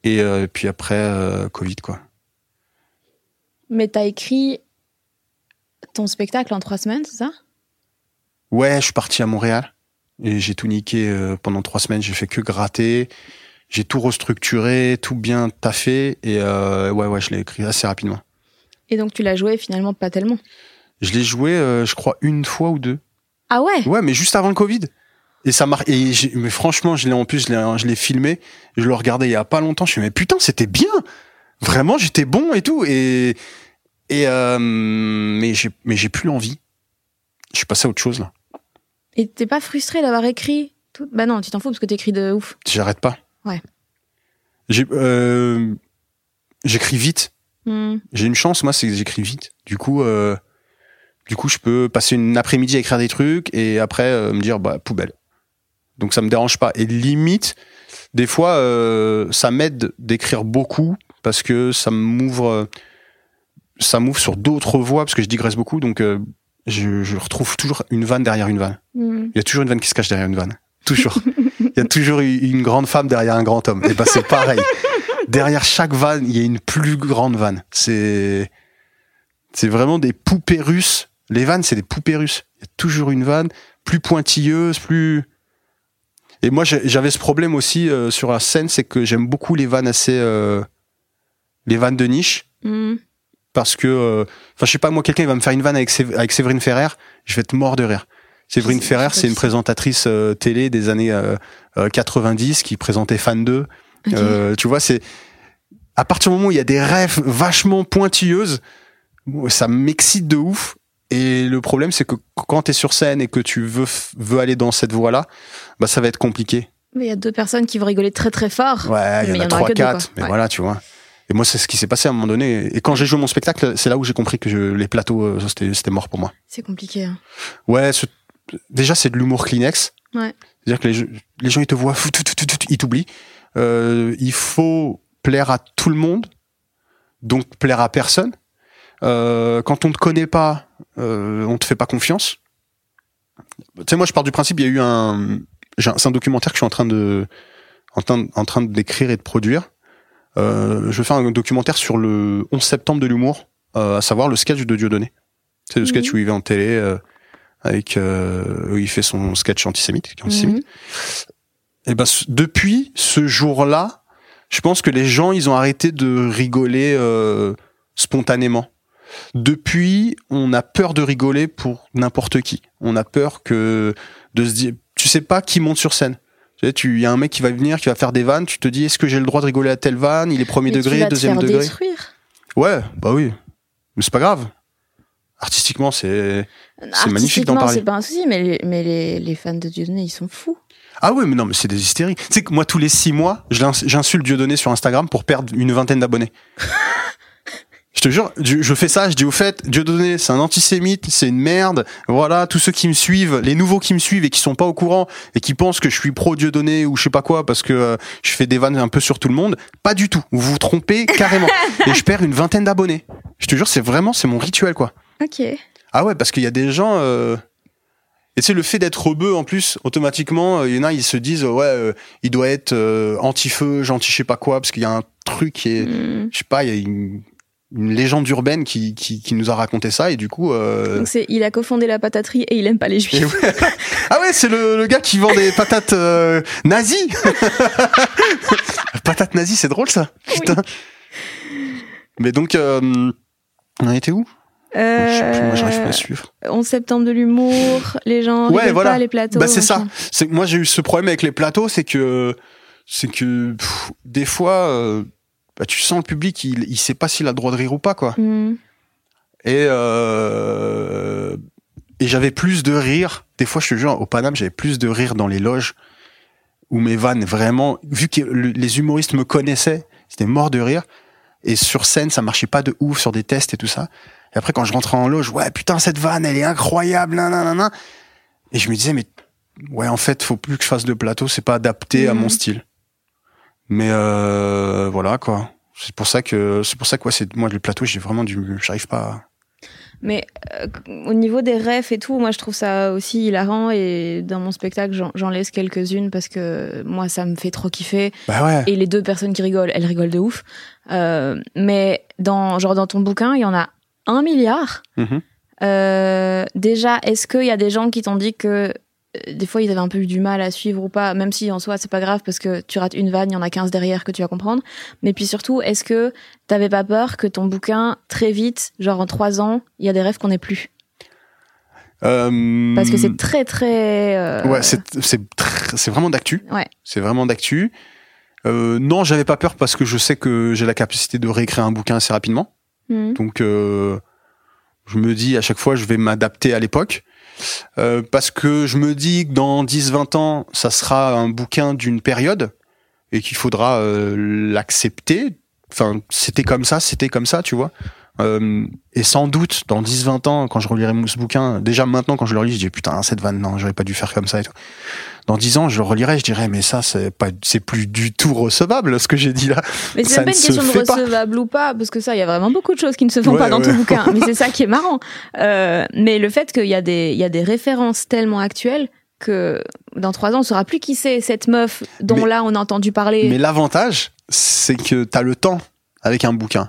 Et euh, puis après Covid quoi.
Mais t'as écrit ton spectacle en trois semaines, c'est ça?
Ouais, je suis parti à Montréal et j'ai tout niqué euh, pendant trois semaines. J'ai fait que gratter. J'ai tout restructuré, tout bien taffé et euh, ouais ouais, je l'ai écrit assez rapidement.
Et donc tu l'as joué finalement pas tellement?
Je l'ai joué, euh, je crois une fois ou deux.
Ah ouais?
Ouais, mais juste avant le Covid. Et ça. Et j'ai- mais franchement, je l'ai en plus, je l'ai, je l'ai filmé. Je le regardais il y a pas longtemps. Je me suis dit, mais putain, c'était bien. Vraiment, j'étais bon et tout. Et et euh, mais j'ai mais j'ai plus l'envie. Je suis passé à autre chose là.
Et t'es pas frustré d'avoir écrit tout? Bah non, tu t'en fous parce que t'écris de ouf.
J'arrête pas.
Ouais.
J'ai euh, j'écris vite.
Mhm.
J'ai une chance, moi, c'est que j'écris vite. Du coup, euh, du coup, je peux passer une après-midi à écrire des trucs et après me dire bah poubelle. Donc ça me dérange pas. Et limite, des fois, euh, ça m'aide d'écrire beaucoup parce que ça m'ouvre, ça m'ouvre sur d'autres voies parce que je digresse beaucoup. Donc euh, je, je retrouve toujours une vanne derrière une vanne.
Mhm.
Il y a toujours une vanne qui se cache derrière une vanne. Toujours. Il y a toujours une grande femme derrière un grand homme. Et ben c'est pareil. derrière chaque vanne, il y a une plus grande vanne. C'est c'est vraiment des poupées russes. Les vannes, c'est des poupées russes. Il y a toujours une vanne plus pointilleuse, plus. Et moi, j'avais ce problème aussi euh, sur la scène, c'est que j'aime beaucoup les vannes assez, euh, les vannes de niche
Mhm.
Parce que, euh, enfin, je sais pas, moi, quelqu'un il va me faire une vanne avec, avec Séverine Ferrer, je vais être mort de rire. Séverine Ferrer, c'est une présentatrice euh, télé des années euh, euh, 90 qui présentait Fan 2.
Ok.
Euh, tu vois, c'est à partir du moment où il y a des rêves vachement pointilleuses, ça m'excite de ouf. Et le problème, c'est que quand t'es sur scène et que tu veux veux aller dans cette voie-là, bah ça va être compliqué.
Mais il y a deux personnes qui vont rigoler très très fort.
Ouais, il y en a trois, quatre, mais
Ouais.
voilà, tu vois. Et moi, c'est ce qui s'est passé à un moment donné. Et quand j'ai joué mon spectacle, c'est là où j'ai compris que je, les plateaux, euh, c'était mort pour moi.
C'est compliqué. hein.
Ouais, ce- déjà c'est de l'humour Kleenex.
Ouais.
C'est-à-dire que les, gens- les gens ils te voient, ils t'oublient. Euh, il faut plaire à tout le monde, donc plaire à personne. Euh, quand on te connaît pas, euh, on te fait pas confiance. Tu sais, moi je pars du principe, il y a eu un- c'est un documentaire que je suis en train de, en train, en train d'écrire et de produire. Euh, je faire un documentaire sur le 11 septembre de l'humour, euh, à savoir le sketch de Dieudonné. C'est le sketch
Mhm.
où il va en télé. euh, avec euh, où il fait son sketch antisémite.
Mhm.
Et ben depuis ce jour-là, je pense que les gens ils ont arrêté de rigoler euh, spontanément. depuis, on a peur de rigoler pour n'importe qui. On a peur que de se dire, tu sais pas qui monte sur scène. Tu sais, tu, y a un mec qui va venir, qui va faire des vannes. Tu te dis, est-ce que j'ai le droit de rigoler à telle vanne? Il est premier
Mais tu
degré,
vas te
deuxième
faire
degré.
détruire.
Ouais, bah oui. Mais c'est pas grave. Artistiquement, c'est. C'est magnifique d'en parler.
C'est pas un souci, mais les, mais les, les fans de Dieudonné, ils sont fous.
Ah oui, mais non, mais c'est des hystéries. Tu sais que moi, tous les six mois, j'insulte Dieudonné sur Instagram pour perdre une vingtaine d'abonnés. je te jure, je fais ça, je dis au fait, Dieudonné, c'est un antisémite, c'est une merde. Voilà, tous ceux qui me suivent, les nouveaux qui me suivent et qui sont pas au courant et qui pensent que je suis pro Dieudonné ou je sais pas quoi parce que euh, je fais des vannes un peu sur tout le monde, pas du tout. Vous vous trompez carrément. et je perds une vingtaine d'abonnés. Je te jure, c'est vraiment, c'est mon rituel, quoi.
Ok.
Ah ouais, parce qu'il y a des gens. Euh... Et c'est le fait d'être rebeu en plus, automatiquement, euh, il y en a, ils se disent, ouais, euh, il doit être euh, anti-feu, gentil, je sais pas quoi, parce qu'il y a un truc qui est.
Hmm.
Je sais pas, il y a une, une légende urbaine qui, qui, qui nous a raconté ça, et du coup. Euh...
Donc c'est, il a cofondé la pataterie et il aime pas les juifs.
ouais. ah ouais, c'est le, le gars qui vend des patates euh, nazies Patates nazies, c'est drôle ça Putain Mais donc, euh, on en était où? Je sais plus, moi j'arrive pas à
Euh,
suivre.
11 septembre de l'humour, les gens
Ouais, voilà.
pas les plateaux.
Bah c'est ça. C'est moi j'ai eu ce problème avec les plateaux, c'est que c'est que pff, des fois euh, bah, tu sens le public, il, il sait pas s'il a le droit de rire ou pas quoi.
Hmm.
Et euh, et j'avais plus de rire. Des fois je te jure au Paname j'avais plus de rire dans les loges où mes vannes vraiment vu que le- les humoristes me connaissaient, c'était mort de rire. Et sur scène ça marchait pas de ouf sur des tests et tout ça. Et après quand je rentrais en loge, ouais putain cette vanne elle est incroyable, nan, nan, nan, nan. Et je me disais mais ouais en fait faut plus que je fasse de plateau, c'est pas adapté à mon style. Mais euh, voilà quoi. C'est pour ça que c'est pour ça que ouais, c'est moi le plateau j'ai vraiment du j'arrive pas. à-
Mais euh, au niveau des refs et tout, moi je trouve ça aussi hilarant et dans mon spectacle j'en, laisse quelques-unes parce que moi ça me fait trop kiffer
Bah ouais.
et les deux personnes qui rigolent, elles rigolent de ouf. Euh, mais dans genre dans ton bouquin, il y en a un milliard.
Mhm.
Euh, déjà, est-ce qu'il y a des gens qui t'ont dit que des fois ils avaient un peu eu du mal à suivre ou pas, même si en soi c'est pas grave parce que tu rates une vanne, il y en a 15 derrière que tu vas comprendre. Mais puis surtout, est-ce que t'avais pas peur que ton bouquin, très vite, genre en trois ans, il y a des rêves qu'on n'ait plus?
Euh,
Parce que c'est très très. euh,
Ouais, c'est c'est vraiment d'actu.
Ouais.
C'est vraiment d'actu. Euh, non, j'avais pas peur parce que je sais que j'ai la capacité de réécrire un bouquin assez rapidement.
Mhm.
Donc, euh, je me dis à chaque fois, je vais m'adapter à l'époque. Euh, parce que je me dis que dans 10-20 ans, ça sera un bouquin d'une période et qu'il faudra euh, l'accepter. Enfin, c'était comme ça, c'était comme ça, tu vois. Euh, et sans doute, dans 10-20 ans, quand je relirai ce bouquin, déjà maintenant, quand je le relis, je dis putain, cette vanne, non, j'aurais pas dû faire comme ça et tout. Dans 10 ans, je le relirai, je dirais, mais ça, c'est pas, c'est plus du tout recevable, ce que j'ai dit là.
Mais c'est même pas
ne
une question de
pas.
recevable ou pas, parce que ça, il y a vraiment beaucoup de choses qui ne se font
Ouais,
pas dans
ouais.
ton bouquin. Mais c'est ça qui est marrant. Euh, mais le fait qu'il y a des, il y a des références tellement actuelles que dans trois ans, on saura plus qui c'est cette meuf dont
Mais-
là on a entendu parler.
Mais l'avantage, c'est que t'as le temps avec un bouquin.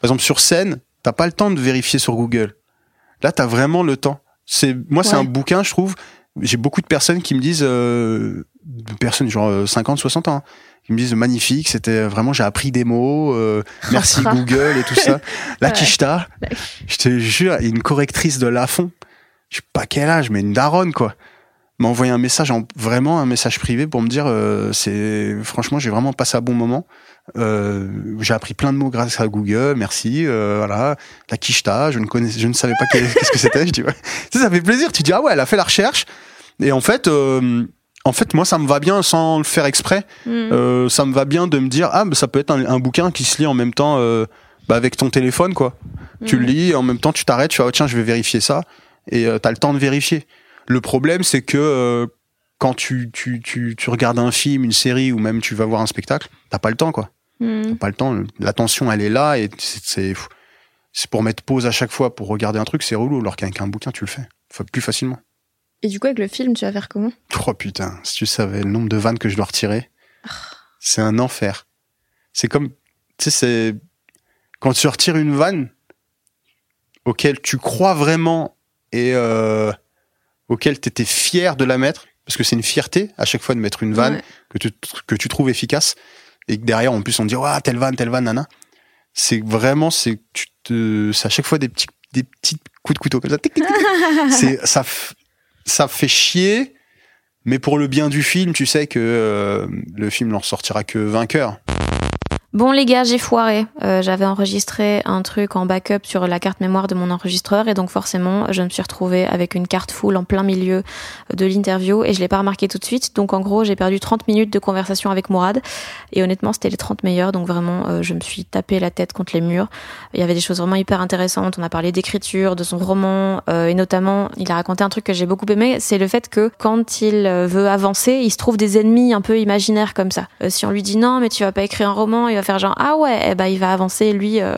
Par exemple, sur scène, t'as pas le temps de vérifier sur Google. Là, t'as vraiment le temps. C'est moi, c'est un bouquin, je trouve. J'ai beaucoup de personnes qui me disent, euh, de personnes genre euh, 50, 60 ans, hein, qui me disent magnifique. C'était vraiment, j'ai appris des mots. euh, merci. Google et tout ça. La
Ouais.
je te jure, une correctrice de Lafont. Je sais pas quel âge, mais une daronne quoi m'a envoyé un message, en, vraiment un message privé pour me dire, euh, c'est franchement, j'ai vraiment passé un bon moment. Euh, j'ai appris plein de mots grâce à Google, merci. Euh, voilà, la quicheta, je ne connais, je ne savais pas qu'est- qu'est-ce que c'était. Je dis, ouais. Tu sais, ça fait plaisir. Tu dis ah ouais, elle a fait la recherche. Et en fait, en fait, moi, ça me va bien sans le faire exprès. Euh, ça me va bien de me dire ah, mais ça peut être un, un bouquin qui se lit en même temps euh, bah, avec ton téléphone, quoi. Tu le
Mhm.
lis, en même temps, tu t'arrêtes, tu fais, oh, tiens, je vais vérifier ça. Et euh, t'as le temps de vérifier. Le problème, c'est que euh, quand tu, tu, tu, tu regardes un film, une série, ou même tu vas voir un spectacle, t'as pas le temps, quoi.
Mhm.
T'as pas le temps. L'attention, elle est là, et c'est- pour mettre pause à chaque fois pour regarder un truc, c'est relou. Alors qu'avec un bouquin, tu le fais Fa- plus facilement.
Et du coup, avec le film, tu vas faire comment?
Oh putain, si tu savais le nombre de vannes que je dois retirer, c'est un enfer. C'est comme, tu sais, c'est quand tu retires une vanne auquel tu crois vraiment et euh, auquel tu étais fier de la mettre, parce que c'est une fierté à chaque fois de mettre une vanne
Ouais.
que, tu, que tu trouves efficace, et que derrière, en plus, on dit, ouais, telle vanne, telle vanne, nana.
C'est vraiment, c'est tu te, c'est à chaque fois des petits, des petits coups de couteau comme ça. Tic, tic, tic. c'est ça, ça fait chier, mais pour le bien du film, tu sais que euh, le film n'en sortira que vainqueur.
Bon les gars, j'ai foiré. Euh, J'avais enregistré un truc en backup sur la carte mémoire de mon enregistreur et donc forcément, je me suis retrouvée avec une carte full en plein milieu de l'interview et je l'ai pas remarqué tout de suite. Donc en gros, j'ai perdu 30 minutes de conversation avec Mourad et honnêtement, c'était les 30 meilleurs. Donc vraiment, euh, je me suis tapé la tête contre les murs. Il y avait des choses vraiment hyper intéressantes. On a parlé d'écriture, de son roman euh, et notamment, il a raconté un truc que j'ai beaucoup aimé, c'est le fait que quand il euh, veut avancer, il se trouve des ennemis un peu imaginaires comme ça. Euh, si on lui dit non, mais tu vas pas écrire un roman, il va faire genre ah ouais, eh ben il va avancer lui euh,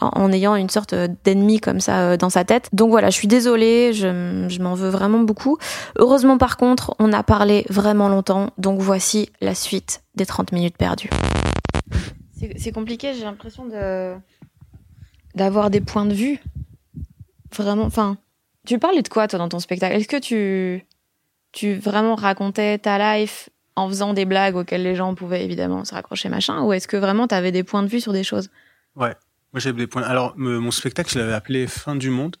en, ayant une sorte d'ennemi comme ça euh, dans sa tête. Donc voilà, je suis désolée, je, je m'en veux vraiment beaucoup. Heureusement par contre, on a parlé vraiment longtemps, donc voici la suite des 30 minutes perdues. C'est compliqué, j'ai l'impression de d'avoir des points de vue. Vraiment, enfin, tu parlais de quoi toi dans ton spectacle? Est-ce que tu tu vraiment racontais ta life en faisant des blagues auxquelles les gens pouvaient évidemment se raccrocher machin ou est-ce que vraiment tu avais des points de vue sur des choses?
Ouais. Moi, j'avais des points. Alors, me- mon spectacle, je l'avais appelé Fin du monde.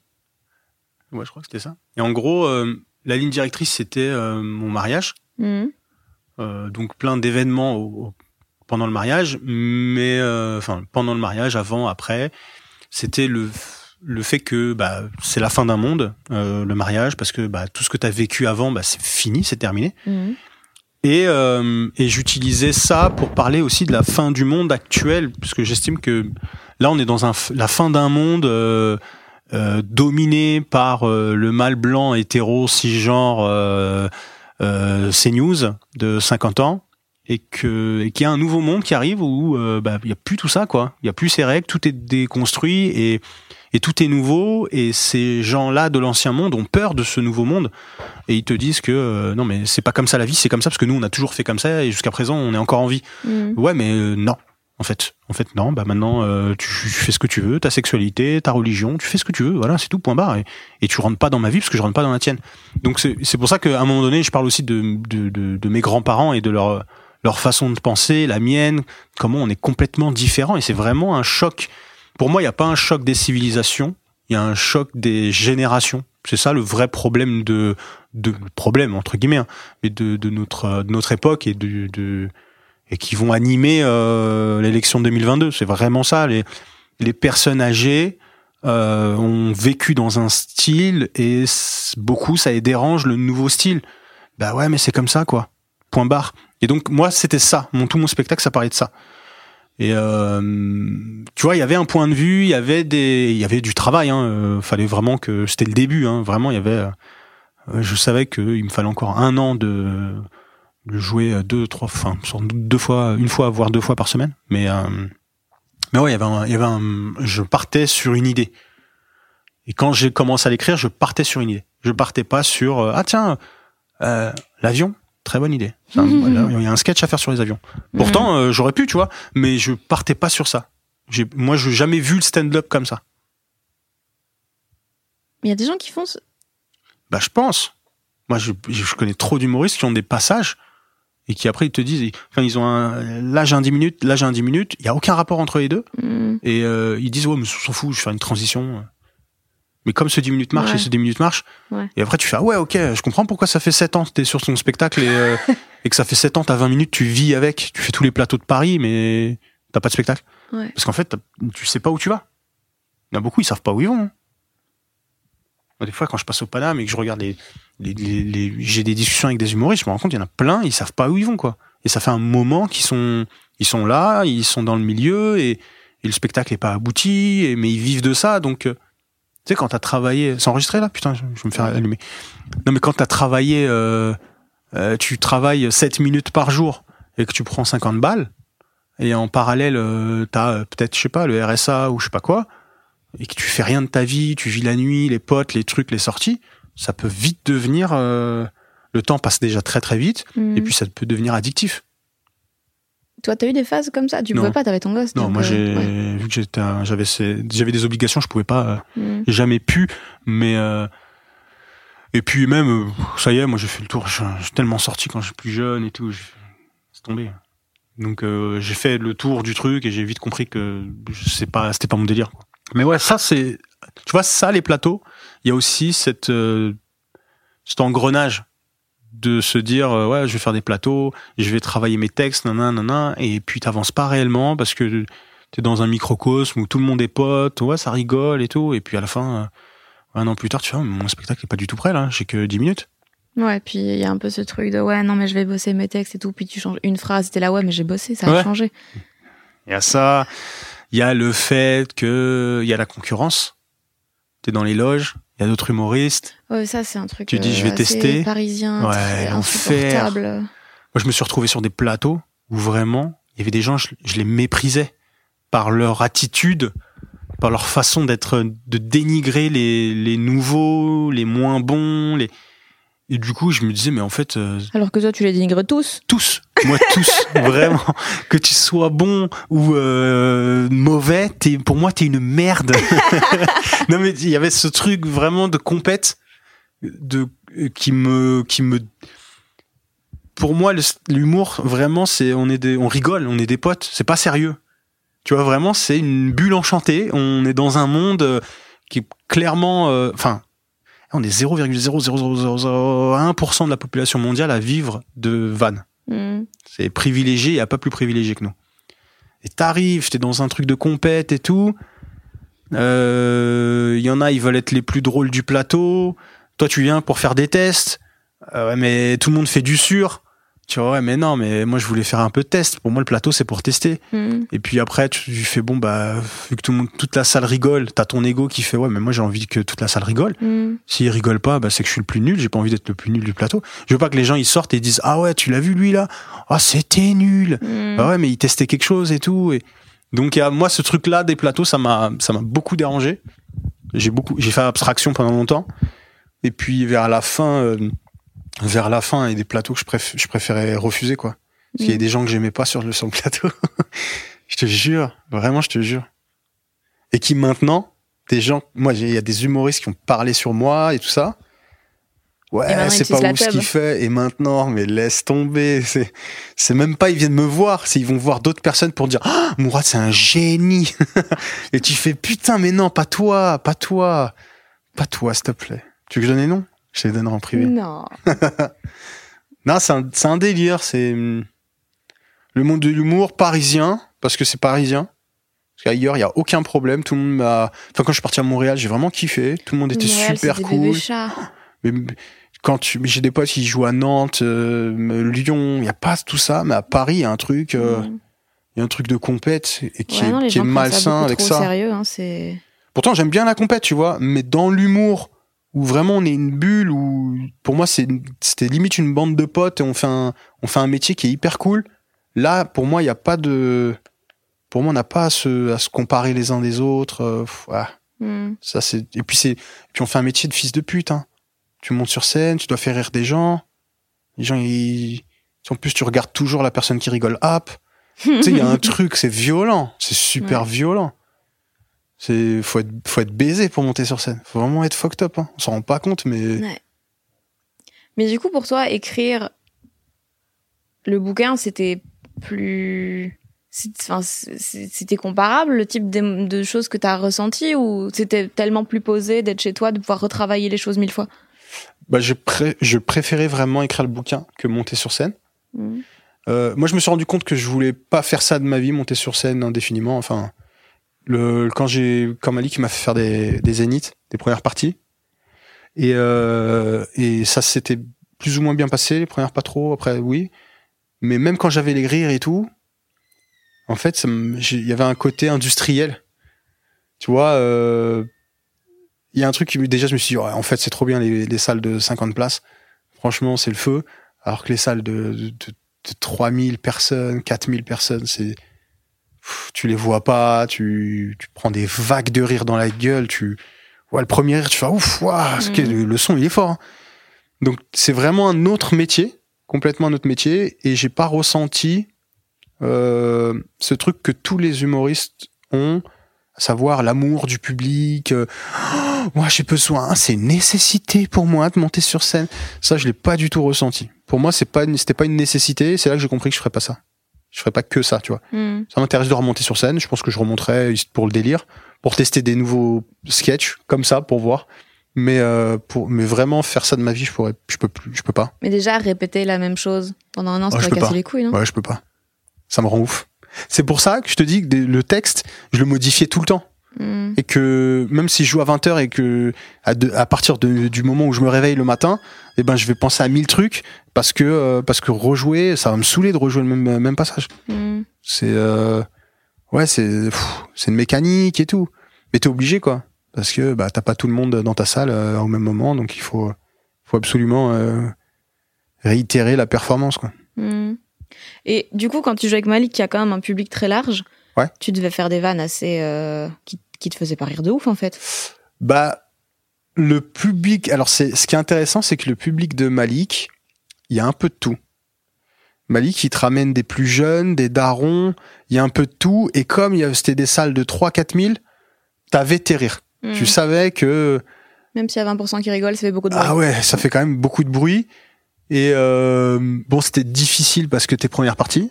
Ouais, je crois que c'était ça. Et en gros, euh, la ligne directrice, c'était euh, mon mariage.
Mhm.
Euh, donc, plein d'événements au- au- pendant le mariage. Mais, enfin, pendant le mariage, avant, après, c'était le, le fait que bah, c'est la fin d'un monde, le mariage, parce que bah, tout ce que tu as vécu avant, bah, c'est fini, c'est terminé.
Mhm.
Et, euh, et j'utilisais ça pour parler aussi de la fin du monde actuel, puisque j'estime que là, on est dans un, la fin d'un monde euh, euh, dominé par euh, le mâle blanc hétéro cisgenre euh, euh, CNews de 50 ans, et que et qu'il y a un nouveau monde qui arrive où euh, bah, il y a plus tout ça, quoi. Il y a plus ces règles, tout est déconstruit et et tout est nouveau. Et ces gens-là de l'ancien monde ont peur de ce nouveau monde et ils te disent que euh, non mais c'est pas comme ça la vie, c'est comme ça parce que nous on a toujours fait comme ça et jusqu'à présent on est encore en vie.
Mhm.
Ouais mais euh, non. En fait, en fait non, bah maintenant euh, tu, tu fais ce que tu veux, ta sexualité, ta religion, tu fais ce que tu veux, voilà, c'est tout point barre et, et tu rentres pas dans ma vie parce que je rentre pas dans la tienne. Donc c'est c'est pour ça qu'à un moment donné, je parle aussi de de, de, de mes grands-parents et de leur leur façon de penser, la mienne, comment on est complètement différents et c'est vraiment un choc. Pour moi, il n'y a pas un choc des civilisations, il y a un choc des générations. C'est ça le vrai problème de, de problème entre guillemets, hein, mais de, de notre de notre époque et de, de et qui vont animer euh, l'élection de 2022. C'est vraiment ça. Les les personnes âgées euh, ont vécu dans un style et beaucoup ça les dérange le nouveau style. Bah ouais, mais c'est comme ça quoi. Point barre. Et donc moi c'était ça. Mon tout mon spectacle ça parlait de ça. Et euh, tu vois, il y avait un point de vue, il y avait des, il y avait du travail. Hein, euh, fallait vraiment que c'était le début. Hein, vraiment, il y avait. euh, je savais qu'il me fallait encore un an de, de jouer deux, trois, enfin, sans doute deux fois, une fois, voire deux fois par semaine. Mais mais ouais, il y avait, il y avait un, je partais sur une idée. Et quand j'ai commencé à l'écrire, je partais sur une idée. Je partais pas sur ah tiens euh, l'avion, très bonne idée. Voilà, Il y a un sketch à faire sur les avions. Pourtant, euh, j'aurais pu, tu vois, mais je partais pas sur ça. Moi, je n'ai jamais vu le stand-up comme ça.
Il y a des gens qui font. ce-
Bah, je pense. Moi, je, je connais trop d'humoristes qui ont des passages et qui après ils te disent, enfin, ils ont un, là j'ai un 10 minutes, là j'ai un 10 minutes. Il y a aucun rapport entre les deux
Mhm.
et euh, ils disent ouais, mais on s'en fout, je vais faire une transition. Mais comme ce 10 minutes marche
Ouais.
et ce 10 minutes marche,
Ouais.
et après tu fais ah ouais ok, je comprends pourquoi ça fait 7 ans que t'es sur ton spectacle et, euh, et que ça fait 7 ans, t'as 20 minutes, tu vis avec, tu fais tous les plateaux de Paris, mais t'as pas de spectacle.
Ouais.
Parce qu'en fait, tu sais pas où tu vas. Il y en a beaucoup, ils savent pas où ils vont. hein. Moi, Des fois, quand je passe au Paname et que je regarde les, les, les- les- j'ai des discussions avec des humoristes, je me rends compte qu'il y en a plein, ils savent pas où ils vont, quoi. Et ça fait un moment qu'ils sont, ils sont là, ils sont dans le milieu et, et le spectacle est pas abouti, et, mais ils vivent de ça, donc, euh, tu sais, quand t'as travaillé, c'est enregistré là? Putain, je, je vais me faire allumer. Non, mais quand t'as travaillé, euh, euh, tu travailles 7 minutes par jour et que tu prends 50 balles, et en parallèle, euh, t'as euh, peut-être, je sais pas, le RSA ou je sais pas quoi, et que tu fais rien de ta vie, tu vis la nuit, les potes, les trucs, les sorties, ça peut vite devenir. euh, le temps passe déjà très très vite,
Mhm.
et puis ça peut devenir addictif.
Toi, t'as eu des phases comme ça? Tu
Non.
pouvais pas, t'avais ton gosse.
Non, moi
euh,
j'ai
ouais.
vu que j'étais, j'avais, j'avais des obligations, je pouvais pas, euh,
Mhm.
jamais pu, mais euh, et puis même, euh, ça y est, moi j'ai fait le tour, j'ai j'ai tellement sorti quand j'étais plus jeune et tout, c'est tombé. Donc euh, j'ai fait le tour du truc et j'ai vite compris que c'est pas c'était pas mon délire. quoi. Mais ouais, ça c'est tu vois ça les plateaux, il y a aussi cette euh, cet engrenage de se dire euh, ouais, je vais faire des plateaux, je vais travailler mes textes nanana nanana et puis t'avances pas réellement parce que t'es dans un microcosme où tout le monde est pote, ouais, ça rigole et tout et puis à la fin euh, un an plus tard, tu vois, mon spectacle est pas du tout prêt là, j'ai que 10 minutes.
Ouais, puis il y a un peu ce truc de ouais, non, mais je vais bosser mes textes et tout. Puis tu changes une phrase, t'es là, ouais, mais j'ai bossé, ça a
Ouais.
changé.
Il y a ça, il y a le fait que il y a la concurrence. T'es dans les loges, il y a d'autres humoristes.
Ouais, ça, c'est un truc.
Tu dis, je vais tester.
Parisien,
Ouais,
insupportable.
Moi, je me suis retrouvé sur des plateaux où vraiment, il y avait des gens, je, je les méprisais par leur attitude, par leur façon d'être, de dénigrer les, les nouveaux, les moins bons, les. Et du coup, je me disais, mais en fait, euh,
Alors que toi, tu les dénigres tous.
tous, moi tous, vraiment, que tu sois bon ou euh, mauvais, t'es, pour moi t'es une merde. non mais il y avait ce truc vraiment de compète, de qui me, qui me, pour moi l'humour vraiment c'est, on est des, on rigole, on est des potes, c'est pas sérieux. Tu vois vraiment c'est une bulle enchantée, on est dans un monde euh, qui est clairement, euh, enfin. on est 0,00001% de la population mondiale à vivre de vannes.
Hmm.
C'est privilégié, il n'y a pas plus privilégié que nous. Et t'arrives, t'es dans un truc de compète et tout. Euh, Il y en a, ils veulent être les plus drôles du plateau. Toi, tu viens pour faire des tests. Euh, mais tout le monde fait du sûr. Tu vois, ouais, mais non, mais moi, je voulais faire un peu de test. Pour moi, le plateau, c'est pour tester.
Hmm.
Et puis après, tu, tu fais, bon, bah, vu que tout le monde, toute la salle rigole, t'as ton ego qui fait, ouais, mais moi, j'ai envie que toute la salle rigole.
Hmm.
S'ils rigolent pas, bah, c'est que je suis le plus nul. J'ai pas envie d'être le plus nul du plateau. Je veux pas que les gens ils sortent et disent ah ouais tu l'as vu lui là, ah c'était nul.
Hmm.
Ah ouais mais il testait quelque chose et tout. Et donc il y a moi ce truc là des plateaux ça m'a ça m'a beaucoup dérangé. J'ai beaucoup j'ai fait abstraction pendant longtemps. Et puis vers la fin euh, vers la fin il y a des plateaux que je, préf- je préférais refuser quoi. Parce qu'il y a
Mm.
des gens que j'aimais pas sur le sur le plateau. je te jure, vraiment je te jure. Et qui maintenant des gens, moi, il y a des humoristes qui ont parlé sur moi et tout ça. Ouais, c'est pas ouf ce qu'il fait. Et maintenant, mais laisse tomber. C'est, c'est même pas, ils viennent me voir. C'est, ils vont voir d'autres personnes pour dire, ah, Mourad, c'est un génie. et tu fais, putain, mais non, pas toi, pas toi. Pas toi, s'il te plaît. Tu veux que je donne les noms? Je te les donnerai en privé.
Non.
Non, c'est un, délire. C'est hum, le monde de l'humour parisien, parce que c'est parisien. Parce qu'ailleurs, il y a aucun problème. Tout le monde m'a. Enfin, quand je suis parti à Montréal, j'ai vraiment kiffé. Tout le monde était
Montréal,
super
des
cool. Mais quand tu, j'ai des potes qui jouent à Nantes, euh, Lyon, il y a pas tout ça. Mais à Paris, il y a un truc, euh, il
Hmm.
y a un truc de compète et qui
Ouais,
est, qui
ça
malsain avec ça.
sérieux, hein.
Pourtant, j'aime bien la compète, tu vois, mais dans l'humour, où vraiment on est une bulle, où pour moi c'est c'était limite une bande de potes et on fait un, on fait un métier qui est hyper cool. Là, pour moi, il n'y a pas de, pour moi, on n'a pas à se, à se comparer les uns des autres. euh,
Hmm.
ça c'est, et puis c'est, puis on fait un métier de fils de pute. Hein. Tu montes sur scène, tu dois faire rire des gens. Les gens, ils, en plus, tu regardes toujours la personne qui rigole. Hop, tu sais, il y a un truc, c'est violent, c'est super
Ouais.
violent. C'est faut être faut être baisé pour monter sur scène. Faut vraiment être fucked up. Hein. On s'en rend pas compte, mais
Ouais. Mais du coup, pour toi, écrire le bouquin, c'était plus. Enfin, c'était comparable, le type de, de choses que tu as ressenti ou c'était tellement plus posé d'être chez toi, de pouvoir retravailler les choses mille fois?
Bah, je pré- je préférais vraiment écrire le bouquin que monter sur scène.
Hmm.
Euh, moi, je me suis rendu compte que je voulais pas faire ça de ma vie, monter sur scène indéfiniment. Enfin, le quand j'ai Ali qui m'a fait faire des des zéniths, des premières parties, et euh, et ça s'était plus ou moins bien passé. Les premières pas trop, après oui. Mais même quand j'avais les rires et tout, en fait, il y avait un côté industriel. Tu vois, euh, il y a un truc qui déjà je me suis dit, ouais, en fait, c'est trop bien les, les salles de 50 places. Franchement, c'est le feu. Alors que les salles de, de, de, de 3000 personnes, 4000 personnes, c'est, tu les vois pas, tu, tu prends des vagues de rire dans la gueule, tu, ouais, le premier rire, tu fais, ouf,
Mhm.
qu'est- le, le son, il est fort. hein. Donc, c'est vraiment un autre métier, complètement un autre métier, et j'ai pas ressenti, euh, ce truc que tous les humoristes ont, à savoir l'amour du public. euh, Oh, moi, j'ai besoin, c'est une nécessité pour moi de monter sur scène. Ça, je l'ai pas du tout ressenti. Pour moi, c'est pas, c'était pas une nécessité. C'est là que j'ai compris que je ferais pas ça. Je ferais pas que ça, tu vois.
Hmm.
Ça m'intéresse de remonter sur scène. Je pense que je remonterai pour le délire, pour tester des nouveaux sketchs comme ça, pour voir. Mais euh, pour, mais vraiment faire ça de ma vie, je pourrais, je peux plus, je peux pas.
Mais déjà, répéter la même chose pendant un an, ça
je
va casser les couilles, non?
Ouais, je peux pas. Ça me rend ouf. C'est pour ça que je te dis que le texte, je le modifiais tout le temps.
Hmm.
Et que même si je joue à 20h et que à, de- à partir de- du moment où je me réveille le matin, eh ben je vais penser à mille trucs parce que euh, parce que rejouer, ça va me saouler de rejouer le même même passage.
Hmm.
C'est euh, ouais, c'est c'est une mécanique et tout. Mais t'es obligé quoi parce que bah t'as pas tout le monde dans ta salle euh, au même moment, donc il faut faut absolument euh, réitérer la performance quoi.
Hmm. Et du coup, quand tu joues avec Malik, qui a quand même un public très large,
Ouais.
tu devais faire des vannes assez euh, qui, qui te faisaient pas rire de ouf en fait.
Bah, le public. Alors, c'est ce qui est intéressant, c'est que le public de Malik, il y a un peu de tout. Malik, il te ramène des plus jeunes, des darons, il y a un peu de tout. Et comme il y a- c'était des salles de 3-4 000, t'avais tes rires.
Hmm.
Tu savais que,
Même s'il y a 20% qui rigolent, ça fait beaucoup de bruit.
ah ouais, ça fait quand même beaucoup de bruit. Et euh, bon, c'était difficile parce que tes premières parties.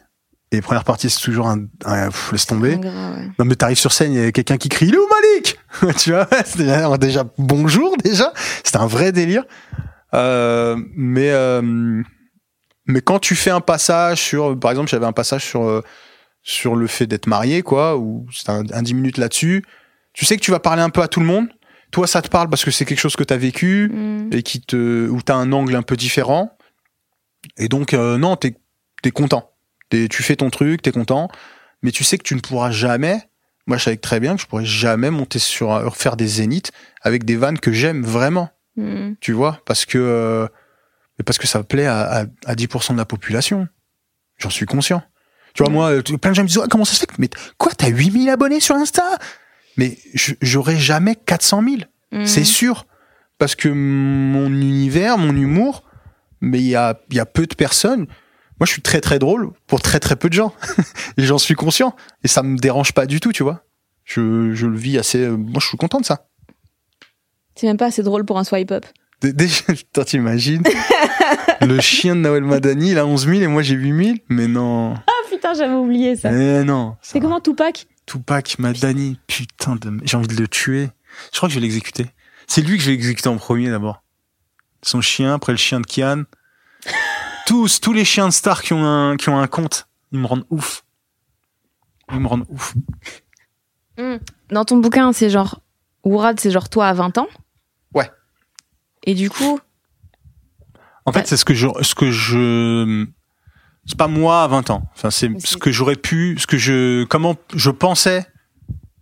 Et les premières parties, c'est toujours un, un pff, laisse tomber.
Ouais.
Non mais t'arrives sur scène, il y a quelqu'un qui crie « Il est où Malik ?» Tu vois, déjà, déjà bonjour déjà, c'était un vrai délire. Euh, mais euh, mais quand tu fais un passage sur, par exemple, j'avais un passage sur euh, sur le fait d'être marié, quoi, ou c'était un, un 10 minutes là-dessus. Tu sais que tu vas parler un peu à tout le monde. Toi, ça te parle parce que c'est quelque chose que t'as vécu
Hmm.
et qui te où t'as un angle un peu différent. Et donc euh, non, t'es t'es content. Tu fais ton truc, t'es content, mais tu sais que tu ne pourras jamais. Moi, je savais très bien que je pourrais jamais monter sur un- faire des zéniths avec des vannes que j'aime vraiment.
Hmm.
Tu vois, parce que euh, parce que ça plaît à, à, à 10% de la population. J'en suis conscient. Tu vois,
Mm.
moi, euh, plein de gens me disent comment ça se fait Mais quoi, t'as 8000 abonnés sur Insta? Mais j'aurai jamais 400 000.
Hmm.
C'est sûr. Parce que mon univers, mon humour, mais il y a, il y a peu de personnes. Moi, je suis très très drôle pour très très peu de gens. et j'en suis conscient. Et ça me dérange pas du tout, tu vois. Je, je le vis assez. euh, Moi, je suis content de ça.
C'est même pas assez drôle pour un swipe up.
Dé- Déjà, putain, t'imagines Le chien de Noël Madani, il a 11 000 et moi j'ai 8 000 Mais non.
Ah putain, j'avais oublié ça.
Mais non.
C'est comment Tupac?
Tupac Madani, putain de. J'ai envie de le tuer. Je crois que je vais l'exécuter. C'est lui que je vais exécuter en premier d'abord. Son chien, après le chien de Kian. Tous, tous les chiens de stars qui ont un, qui ont un compte, ils me rendent ouf. Ils me rendent ouf.
Dans ton bouquin, c'est genre Ourad, c'est genre toi à 20 ans.
Ouais.
Et du coup,
En fait, c'est ce que je, ce que je, c'est pas moi à 20 ans. Enfin, c'est ce que j'aurais pu, ce que je, comment je pensais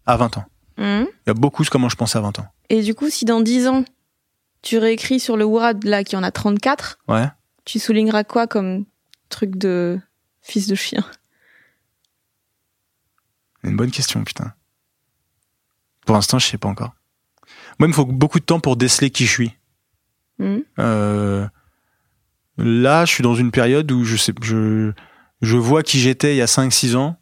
à 20 ans.
hmm.
Il y a beaucoup de comment je pensais à 20 ans.
et du coup, si dans 10 ans, tu réécris sur le Ourad là qui en a 34,
Ouais.
Tu souligneras quoi comme truc de fils de chien?
Une bonne question, putain. Pour l'instant, je sais pas encore. Moi, il me faut beaucoup de temps pour déceler qui je suis.
Hmm.
Euh, là, je suis dans une période où je sais, je, je vois qui j'étais il y a 5-6 ans.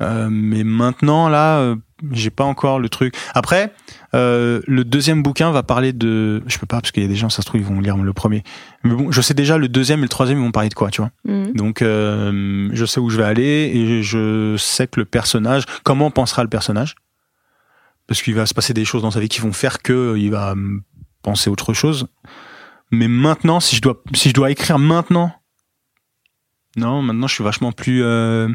Euh, mais maintenant, là, euh, j'ai pas encore le truc. Après, euh, le deuxième bouquin va parler de. Je peux pas parce qu'il y a des gens, ça se trouve, ils vont lire le premier. Mais bon, je sais déjà le deuxième et le troisième, ils vont parler de quoi, tu vois.
Hmm.
Donc, euh, je sais où je vais aller et je sais que le personnage, comment pensera le personnage, parce qu'il va se passer des choses dans sa vie qui vont faire que il va penser autre chose. Mais maintenant, si je dois, si je dois écrire maintenant, non, maintenant je suis vachement plus, euh,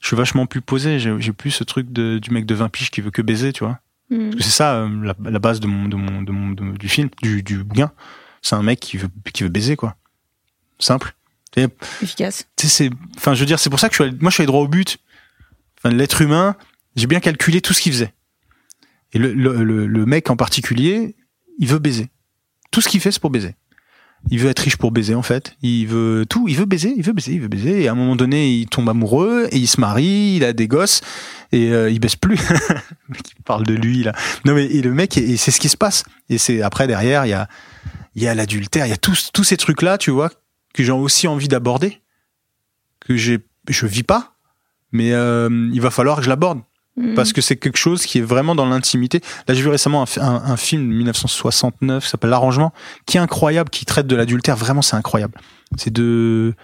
je suis vachement plus posé. J'ai j'ai plus ce truc de, du mec de 20 piges qui veut que baiser, tu vois.
Hmm.
C'est ça euh, la, la base de mon, de mon, de mon, de- du film, du, du bouquin. C'est un mec qui veut, qui veut baiser, quoi. Simple.
Efficace.
C'est, enfin, je veux dire, c'est pour ça que je suis allé, moi, je suis allé droit au but. Enfin, l'être humain, j'ai bien calculé tout ce qu'il faisait. Et le, le, le, le mec en particulier, il veut baiser. Tout ce qu'il fait, c'est pour baiser. Il veut être riche pour baiser, en fait. Il veut tout. Il veut baiser, il veut baiser, il veut baiser. Et à un moment donné, il tombe amoureux et il se marie, il a des gosses et euh, il baisse plus. le mec, il parle de lui, là. Non, mais et le mec, et c'est ce qui se passe. Et c'est après, derrière, il y a, il y a l'adultère, il y a tous, tous ces trucs-là, tu vois, que j'ai aussi envie d'aborder que j'ai je vis pas mais euh, il va falloir que je l'aborde
Hmm.
parce que c'est quelque chose qui est vraiment dans l'intimité là j'ai vu récemment un, fi- un, un film de 1969 qui s'appelle l'arrangement qui est incroyable qui traite de l'adultère vraiment c'est incroyable c'est de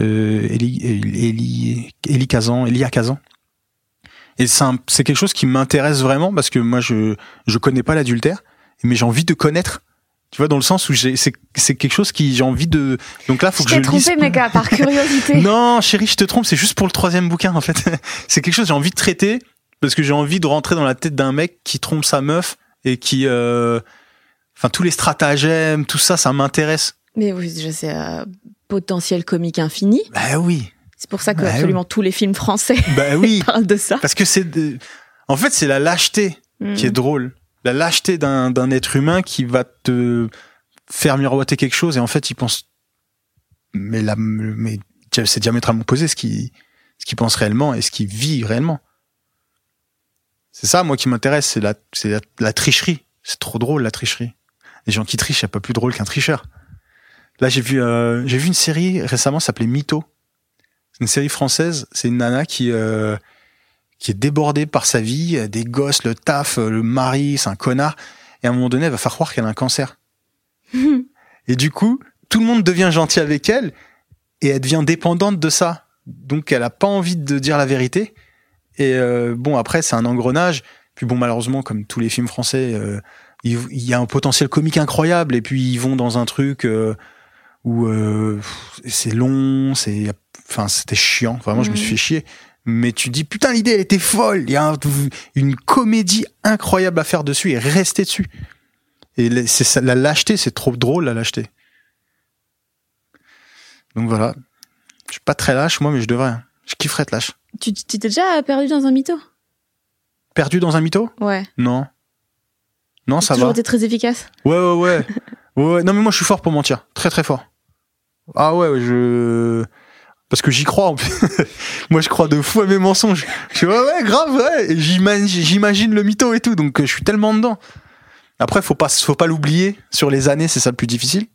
euh, Eli, Eli, Eli Kazan, Elia Kazan. Et c'est quelque chose qui m'intéresse vraiment parce que moi je je connais pas l'adultère, mais j'ai envie de connaître. Tu vois, dans le sens où j'ai c'est c'est quelque chose qui j'ai envie de. Donc là, faut
Je
que je
trompé, mec, par curiosité.
Non, chérie, je te trompe, c'est juste pour le troisième bouquin en fait. c'est quelque chose que j'ai envie de traiter parce que j'ai envie de rentrer dans la tête d'un mec qui trompe sa meuf et qui, euh, enfin tous les stratagèmes, tout ça, ça m'intéresse.
Mais oui, je sais, euh, potentiel comique infini.
Bah oui,
C'est pour ça que
Bah oui.
absolument tous les films français
bah oui,
parlent de ça.
parce que c'est, de- en fait, c'est la lâcheté qui est drôle, la lâcheté d'un d'un être humain qui va te faire miroiter quelque chose et en fait il pense, mais là, mais c'est diamétralement opposé ce qui ce qu'il pense réellement et ce qu'il vit réellement. C'est ça, moi, qui m'intéresse, c'est la, c'est la, la tricherie. C'est trop drôle, la tricherie. Les gens qui trichent, c'est pas plus drôle qu'un tricheur. Là, j'ai vu, euh, j'ai vu une série récemment, s'appelait Mytho. Une série française. C'est une nana qui, euh, qui est débordée par sa vie, des gosses, le taf, euh, le mari, c'est un connard. Et à un moment donné, elle va faire croire qu'elle a un cancer. Et du coup, tout le monde devient gentil avec elle et elle devient dépendante de ça. Donc, elle a pas envie de dire la vérité. Et euh, bon, après, c'est un engrenage. Puis bon, malheureusement, comme tous les films français, euh, il, il y a un potentiel comique incroyable. Et puis ils vont dans un truc euh, où c'est long, c'est, enfin, c'était chiant. Vraiment, je me suis fait chier. Mais tu dis putain, l'idée elle était folle. Il y a un- une comédie incroyable à faire dessus et rester dessus. Et la- c'est ça, la lâcheté, c'est trop drôle la lâcheté. Donc voilà, je suis pas très lâche moi, mais je devrais. hein. Je kifferais être lâche.
Tu t'es déjà perdu dans un mytho?
Perdu dans un mytho?
Ouais.
Non. Non, ça
toujours
va.
été très efficace.
Ouais, ouais, ouais. ouais, ouais. Non, mais moi, je suis fort pour mentir. Très, très fort. Ah ouais, je... Parce que j'y crois. moi, je crois de fou à mes mensonges. Je suis, ouais, ouais, grave, ouais. J'imagine, le mytho et tout. Donc, euh, je suis tellement dedans. Après, faut pas, faut pas l'oublier. Sur les années, c'est ça le plus difficile.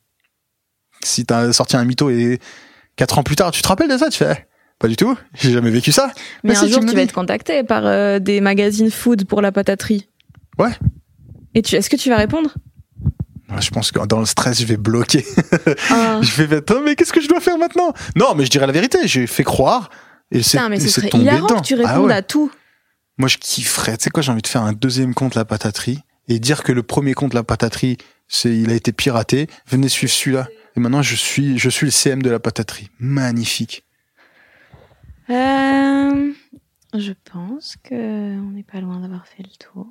Si t'as sorti un mytho et quatre ans plus tard, tu te rappelles de ça? Tu fais, eh, pas du tout. J'ai jamais vécu ça.
Mais un
si,
jour,
tu
vas être contacté par euh, des magazines food pour la pataterie.
Ouais.
Et tu, est-ce que tu vas répondre?
Je pense que dans le stress, je vais bloquer.
Ah.
Je vais attends, mais qu'est-ce que je dois faire maintenant? Non, mais je dirais la vérité. J'ai fait croire. Et c'est
mais ce serait
tombé
hilarant
dedans.
que tu
Ah
répondes
ouais.
à tout.
Moi, je kifferais. Tu sais quoi J'ai envie de faire un deuxième compte la pataterie et dire que le premier compte la pataterie, c'est il a été piraté. Venez suivre celui-là. Et maintenant, je suis je suis le CM de la pataterie. Magnifique.
Euh, je pense que on n'est pas loin d'avoir fait le tour.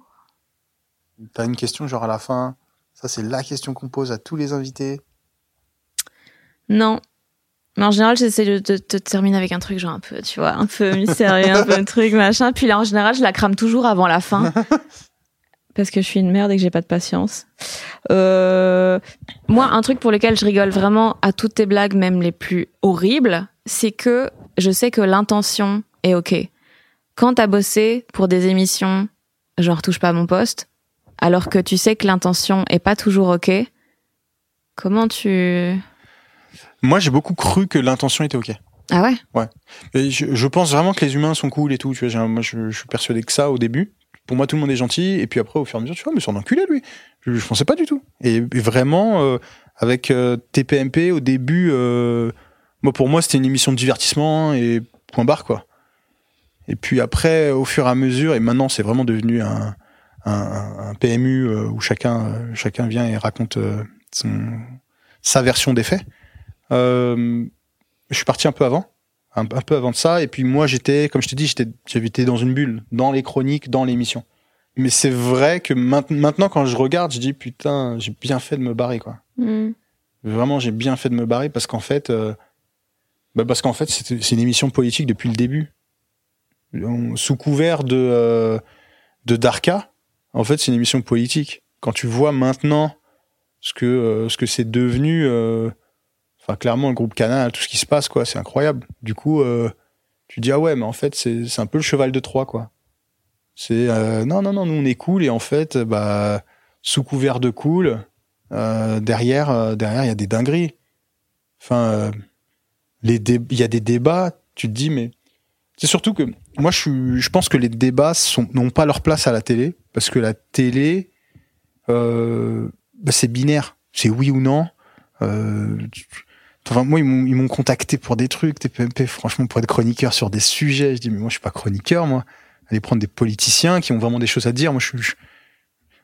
T'as une question genre à la fin? Ça, c'est la question qu'on pose à tous les invités.
Non. Mais en général, j'essaie de te de, terminer avec un truc genre un peu, tu vois, un peu mystérieux, un peu truc, machin. Puis là, en général, je la crame toujours avant la fin. Parce que je suis une merde et que j'ai pas de patience. Euh, moi, un truc pour lequel je rigole vraiment à toutes tes blagues, même les plus horribles, c'est que je sais que l'intention est ok. Quand t'as bossé pour des émissions, genre touche pas à mon poste, alors que tu sais que l'intention est pas toujours ok, comment tu...
Moi, j'ai beaucoup cru que l'intention était ok.
Ah ouais?
Et je, je pense vraiment que les humains sont cool et tout. Tu vois, moi, je, je suis persuadé que ça au début. Pour moi, tout le monde est gentil. Et puis après, au fur et à mesure, tu vois, mais c'est un enculé, lui. Je, je pensais pas du tout. Et, et vraiment, euh, avec euh, TPMP, au début, euh, moi, pour moi, c'était une émission de divertissement et point barre, quoi. Et puis après, au fur et à mesure, et maintenant, c'est vraiment devenu un, un, un PMU euh, où chacun, euh, chacun vient et raconte euh, son, sa version des faits. Euh, je suis parti un peu avant un, un peu avant de ça. Et puis moi, j'étais, comme je t'ai dit, j'étais, été dans une bulle, dans les chroniques, dans l'émission. Mais c'est vrai que mainte- maintenant, quand je regarde, je dis putain, j'ai bien fait de me barrer, quoi.
Hmm.
Vraiment, j'ai bien fait de me barrer parce qu'en fait, euh, bah parce qu'en fait, c'est c'est une émission politique depuis le début. On- sous couvert de euh, de Darka, en fait, c'est une émission politique. Quand tu vois maintenant ce que euh, c'est devenu, euh, enfin clairement le groupe Canal, tout ce qui se passe, quoi, c'est incroyable. Du coup, euh, tu dis ah ouais, mais en fait, c'est un peu le cheval de Troie, quoi. C'est non non non, nous on est cool et en fait, bah sous couvert de cool, derrière derrière il y a des dingueries. Enfin, il y a des débats. Tu te dis mais c'est surtout que moi je suis, je pense que les débats n'ont pas leur place à la télé parce que la télé euh, bah, c'est binaire, c'est oui ou non. Euh, Enfin, moi, ils m'ont, ils m'ont contacté pour des trucs, TPMP, franchement, pour être chroniqueur sur des sujets. Je dis, mais moi, je suis pas chroniqueur, moi. Allez prendre des politiciens qui ont vraiment des choses à dire. Moi, je, je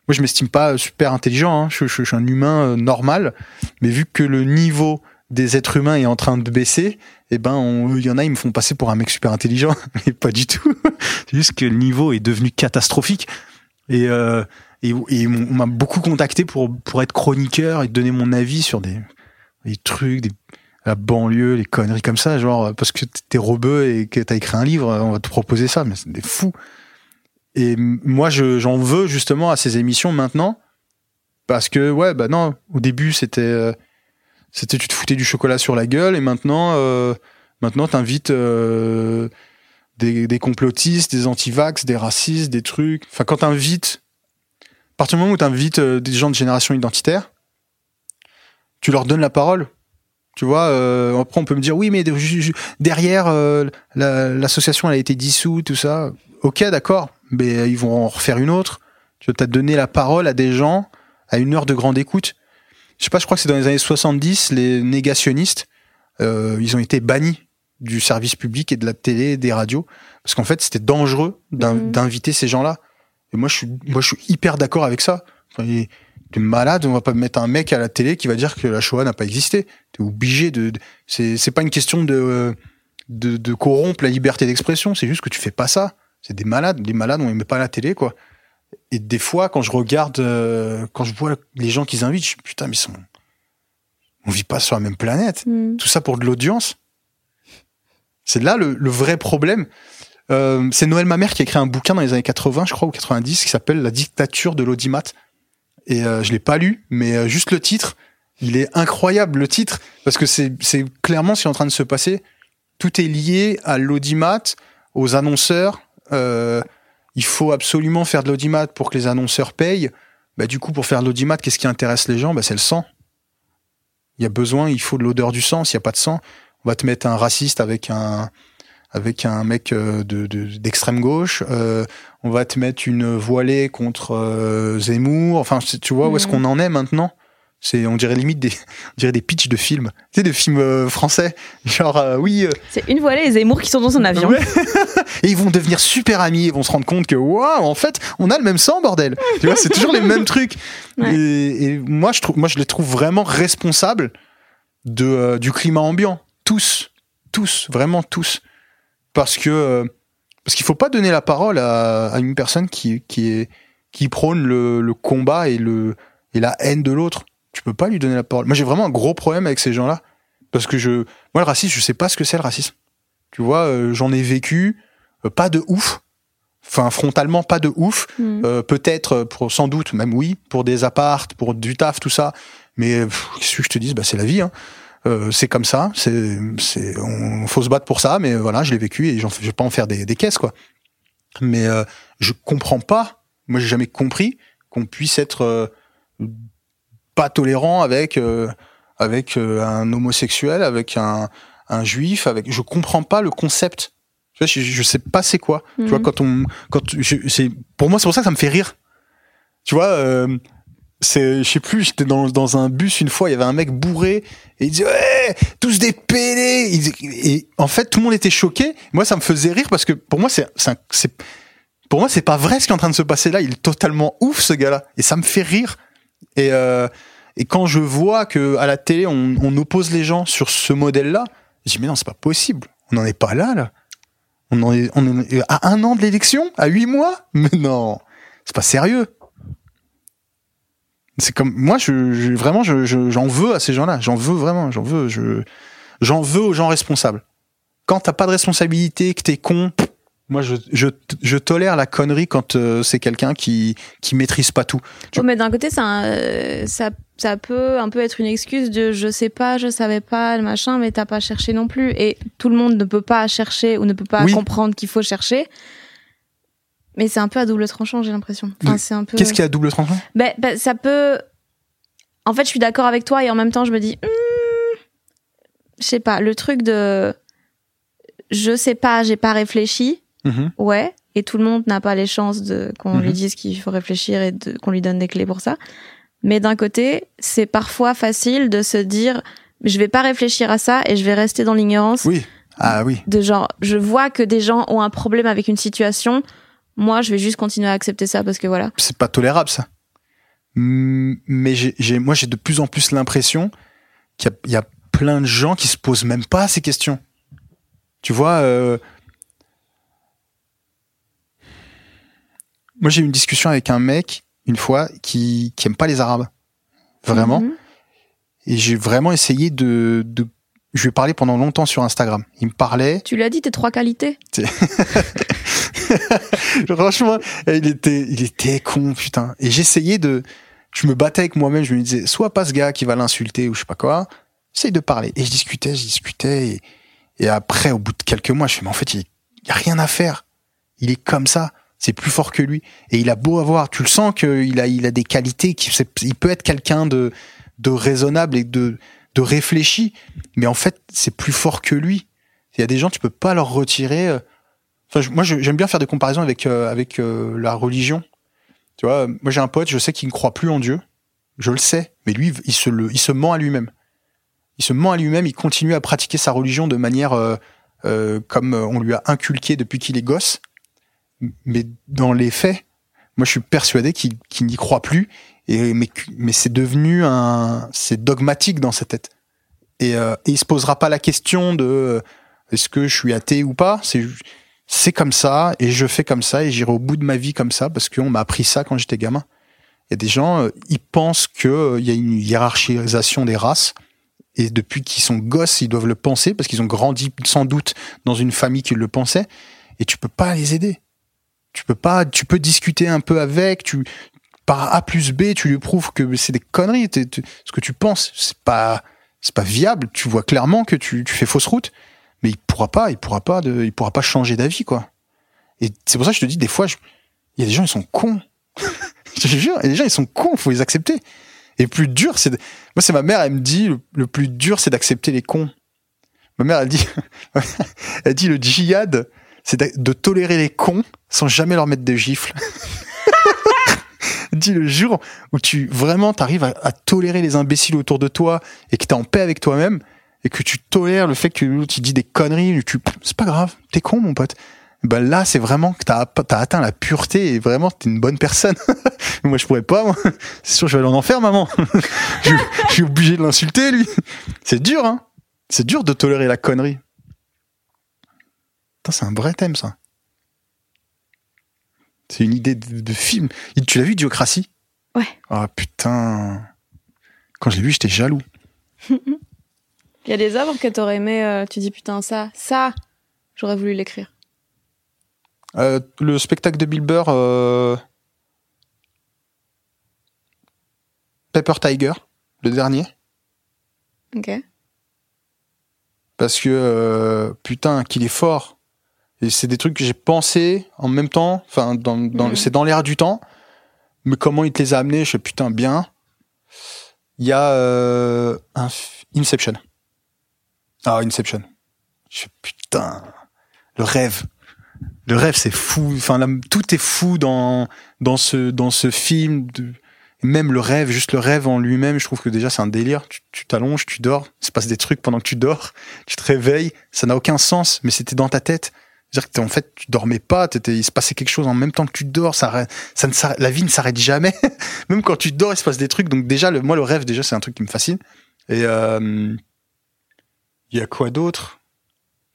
moi, je m'estime pas super intelligent. Hein. Je, je- je suis un humain euh, normal, mais vu que le niveau des êtres humains est en train de baisser, eh ben, il y en a, ils me font passer pour un mec super intelligent, mais pas du tout. C'est juste que le niveau est devenu catastrophique. Et, euh, et, on m'a beaucoup contacté pour pour être chroniqueur et donner mon avis sur des des trucs, des, la banlieue, les conneries comme ça, genre parce que t'es rebeu et que t'as écrit un livre, on va te proposer ça, mais c'est des fous. Et moi, je- j'en veux justement à ces émissions maintenant, parce que ouais, bah non, au début c'était euh, c'était tu te foutais du chocolat sur la gueule, et maintenant euh, maintenant t'invites euh, des, complotistes, des antivax, des racistes, des trucs. Enfin, quand t'invites, à partir du moment où t'invites euh, des gens de génération identitaire, tu leur donnes la parole. Tu vois, euh, après on peut me dire oui, mais derrière la- l'association elle a été dissoute, tout ça. Ok, d'accord, mais ils vont en refaire une autre. Tu as donné la parole à des gens à une heure de grande écoute. Je sais pas, je crois que c'est dans les années 70, les négationnistes, euh, ils ont été bannis du service public et de la télé et des radios parce qu'en fait c'était dangereux
Mhm.
d'inviter ces gens-là. Et moi je suis, moi je suis hyper d'accord avec ça. Enfin, T'es malade, on va pas mettre un mec à la télé qui va dire que la Shoah n'a pas existé. T'es obligé de. de- c'est c'est pas une question de, de de corrompre la liberté d'expression. C'est juste que tu fais pas ça. C'est des malades. Les malades, on les met pas à la télé, quoi. Et des fois, quand je regarde, euh, quand je vois les gens qu'ils invitent, je putain, mais ils sont. On vit pas sur la même planète.
Mm.
Tout ça pour de l'audience. C'est là le, le vrai problème. Euh, c'est Noël Mamère qui a écrit un bouquin dans les années 80, je crois, ou 90, qui s'appelle La dictature de l'audimat. Et euh, je l'ai pas lu, mais euh, juste le titre, il est incroyable le titre parce que c'est c'est clairement ce qui est en train de se passer. Tout est lié à l'audimat, aux annonceurs. Euh, il faut absolument faire de l'audimat pour que les annonceurs payent. Bah, du coup, pour faire de l'audimat, qu'est-ce qui intéresse les gens? Bah, C'est le sang. Il y a besoin, il faut de l'odeur du sang. S'il n'y a pas de sang, on va te mettre un raciste avec un avec un mec euh, de de- d'extrême gauche. Euh, on va te mettre une voilée contre euh, Zemmour. Enfin, tu vois où est-ce
Mhm.
qu'on en est maintenant? C'est, on dirait limite des, on dirait des pitchs de films, tu sais, de films euh, français. Genre, euh, oui, euh,
C'est une voilée et Zemmour qui sont dans son avion.
Ouais. et ils vont devenir super amis, ils vont se rendre compte que waouh, en fait, on a le même sang, bordel. tu vois, c'est toujours les mêmes trucs.
Ouais.
Et, et moi, je trouve, moi, je les trouve vraiment responsables de euh, du climat ambiant. Tous, tous, vraiment tous, parce que euh, parce qu'il faut pas donner la parole à, à une personne qui qui est qui prône le, le combat et le et la haine de l'autre. Tu peux pas lui donner la parole. Moi, j'ai vraiment un gros problème avec ces gens-là parce que je moi le racisme, je sais pas ce que c'est le racisme. Tu vois, euh, j'en ai vécu, euh, pas de ouf. Enfin, frontalement, pas de ouf.
Mm.
Euh, Peut-être, euh, pour sans doute, même oui, pour des appartes, pour du taf, tout ça. Mais pff, qu'est-ce que je te dis bah, C'est la vie. Hein. Euh, c'est comme ça. C'est, c'est, on faut se battre pour ça. Mais voilà, je l'ai vécu et j'en, je vais pas en faire des, des caisses, quoi. Mais euh, je comprends pas. Moi, j'ai jamais compris qu'on puisse être euh, pas tolérant avec euh, avec euh, un homosexuel, avec un, un juif, avec. Je comprends pas le concept. Tu vois, je, je sais pas c'est quoi. Tu vois,
Mhm.
quand on, quand c'est, pour moi, c'est pour ça que ça me fait rire. Tu vois, euh, c'est, je sais plus, j'étais dans, dans un bus une fois, il y avait un mec bourré et il disait ouais, tous des pédés. Et en fait, tout le monde était choqué. Moi, ça me faisait rire parce que pour moi, c'est, c'est, pour moi, c'est pas vrai ce qui est en train de se passer là. Il est totalement ouf ce gars-là et ça me fait rire. Et euh, et quand je vois que à la télé on, oppose les gens sur ce modèle-là, je dis mais non, c'est pas possible. On n'en est pas là là. On en est, à un an de l'élection, à huit mois? Mais non, c'est pas sérieux. C'est comme moi, je, vraiment, je- je- j'en veux à ces gens-là. J'en veux vraiment. J'en veux. Je, j'en veux aux gens responsables. Quand t'as pas de responsabilité, que t'es con, moi, je, je, je tolère la connerie quand euh, c'est quelqu'un qui qui maîtrise pas tout. Tu-
Oh, mais d'un côté, ça, euh, ça, ça peut un peu être une excuse de je sais pas, je savais pas, le machin, mais t'as pas cherché non plus. Et tout le monde ne peut pas chercher ou ne peut pas
Oui.
comprendre qu'il faut chercher. Mais c'est un peu à double tranchant, j'ai l'impression. Enfin, c'est un peu.
Qu'est-ce qu'il y a à double tranchant?
Ben, ben, ça peut. En fait, je suis d'accord avec toi et en même temps, je me dis, Hmm, je sais pas, le truc de, je sais pas, j'ai pas réfléchi,
Mhm.
ouais, et tout le monde n'a pas les chances de qu'on
Mhm.
lui dise qu'il faut réfléchir et qu'on lui donne des clés pour ça. Mais d'un côté, c'est parfois facile de se dire, je vais pas réfléchir à ça et je vais rester dans l'ignorance
Oui. Ah oui.
de genre, je vois que des gens ont un problème avec une situation. Moi, je vais juste continuer à accepter ça parce que voilà.
C'est pas tolérable ça. Mais j'ai, moi j'ai de plus en plus l'impression qu'il y a, il y a plein de gens qui se posent même pas ces questions. Tu vois, euh, moi j'ai eu une discussion avec un mec une fois qui qui aime pas les Arabes, vraiment.
Mhm.
Et j'ai vraiment essayé de, de je lui ai parlé pendant longtemps sur Instagram. Il me parlait,
Tu lui as dit tes trois qualités.
Franchement, il était, il était con, putain. Et j'essayais de, je me battais avec moi-même, je me disais, soit pas ce gars qui va l'insulter ou je sais pas quoi, essaye de parler. Et je discutais, je discutais, et, et après, au bout de quelques mois, je fais, mais en fait, il y a rien à faire. Il est comme ça. C'est plus fort que lui. Et il a beau avoir, tu le sens qu'il a, il a des qualités, c'est- il peut être quelqu'un de, raisonnable et de, réfléchi. Mais en fait, c'est plus fort que lui. Il y a des gens, tu peux pas leur retirer, euh, moi, j'aime bien faire des comparaisons avec euh, euh, la religion. Tu vois, moi j'ai un pote, je sais qu'il ne croit plus en Dieu. Je le sais, mais lui, il se ment à lui-même. Il se ment à lui-même. Il continue à pratiquer sa religion de manière comme on lui a inculqué depuis qu'il est gosse. Mais dans les faits, moi, je suis persuadé qu'il qu'il n'y croit plus. Et mais c'est devenu un, c'est dogmatique dans sa tête. Et, euh, et il se posera pas la question de euh, est-ce que je suis athée ou pas? C'est comme ça et je fais comme ça et j'irai au bout de ma vie comme ça parce qu'on m'a appris ça quand j'étais gamin. Il y a des gens, euh, ils pensent que euh, y a une hiérarchisation des races et depuis qu'ils sont gosses, ils doivent le penser parce qu'ils ont grandi sans doute dans une famille qui le pensait et tu peux pas les aider. Tu peux pas, tu peux discuter un peu avec, tu par A plus B, tu lui prouves que c'est des conneries. tu- ce que tu penses, c'est pas, c'est pas viable. Tu vois clairement que tu, tu fais fausse route mais il pourra pas, il pourra pas de, il pourra pas changer d'avis quoi. Et c'est pour ça que je te dis des fois, il y a des gens ils sont cons. je te jure, a des gens ils sont cons, faut les accepter. Et plus dur, c'est de- moi c'est ma mère, elle me dit le, le plus dur c'est d'accepter les cons. Ma mère elle dit, elle dit le djihad, c'est de, tolérer les cons sans jamais leur mettre des gifles. Dit le jour où tu vraiment t'arrives à, tolérer les imbéciles autour de toi et que t'es en paix avec toi-même et que tu tolères le fait que il dit des conneries, tu c'est pas grave, t'es con mon pote. Ben là, c'est vraiment que t'as as atteint la pureté et vraiment t'es une bonne personne. moi, je pourrais pas. C'est sûr, je vais aller en enfer, maman. je, je suis obligé de l'insulter, lui. C'est dur, hein. C'est dur de tolérer la connerie. Putain, c'est un vrai thème, ça. C'est une idée de, de film. Tu l'as vu, Diocratie
Ouais.
Ah putain. Quand je l'ai vu, j'étais jaloux.
Il y a des œuvres que t'aurais aimé, euh, tu dis putain ça, ça, j'aurais voulu l'écrire.
Euh, le spectacle de Bill Burr, euh... Pepper Tiger, le dernier.
Ok.
Parce que, putain, qu'il est fort. Et c'est des trucs que j'ai pensé en même temps. Enfin, dans, dans,
Mhm.
c'est dans l'air du temps. Mais comment il te les a amenés, je sais, putain, bien. Il y a euh, un Inception. Ah, Inception. Je fais, putain, le rêve. Le rêve, c'est fou. Enfin, là, tout est fou dans dans ce dans ce film. De, même le rêve, juste le rêve en lui-même, je trouve que déjà c'est un délire. Tu tu t'allonges, tu dors, il se passe des trucs pendant que tu dors, tu te réveilles, ça n'a aucun sens, mais c'était dans ta tête. C'est-à-dire que en fait, tu dormais pas, t'étais, il se passait quelque chose en même temps que tu dors, ça, ça ne la vie ne s'arrête jamais. même quand tu dors, il se passe des trucs. Donc déjà, le, moi, le rêve, déjà, c'est un truc qui me fascine. Et euh, il y a quoi d'autre?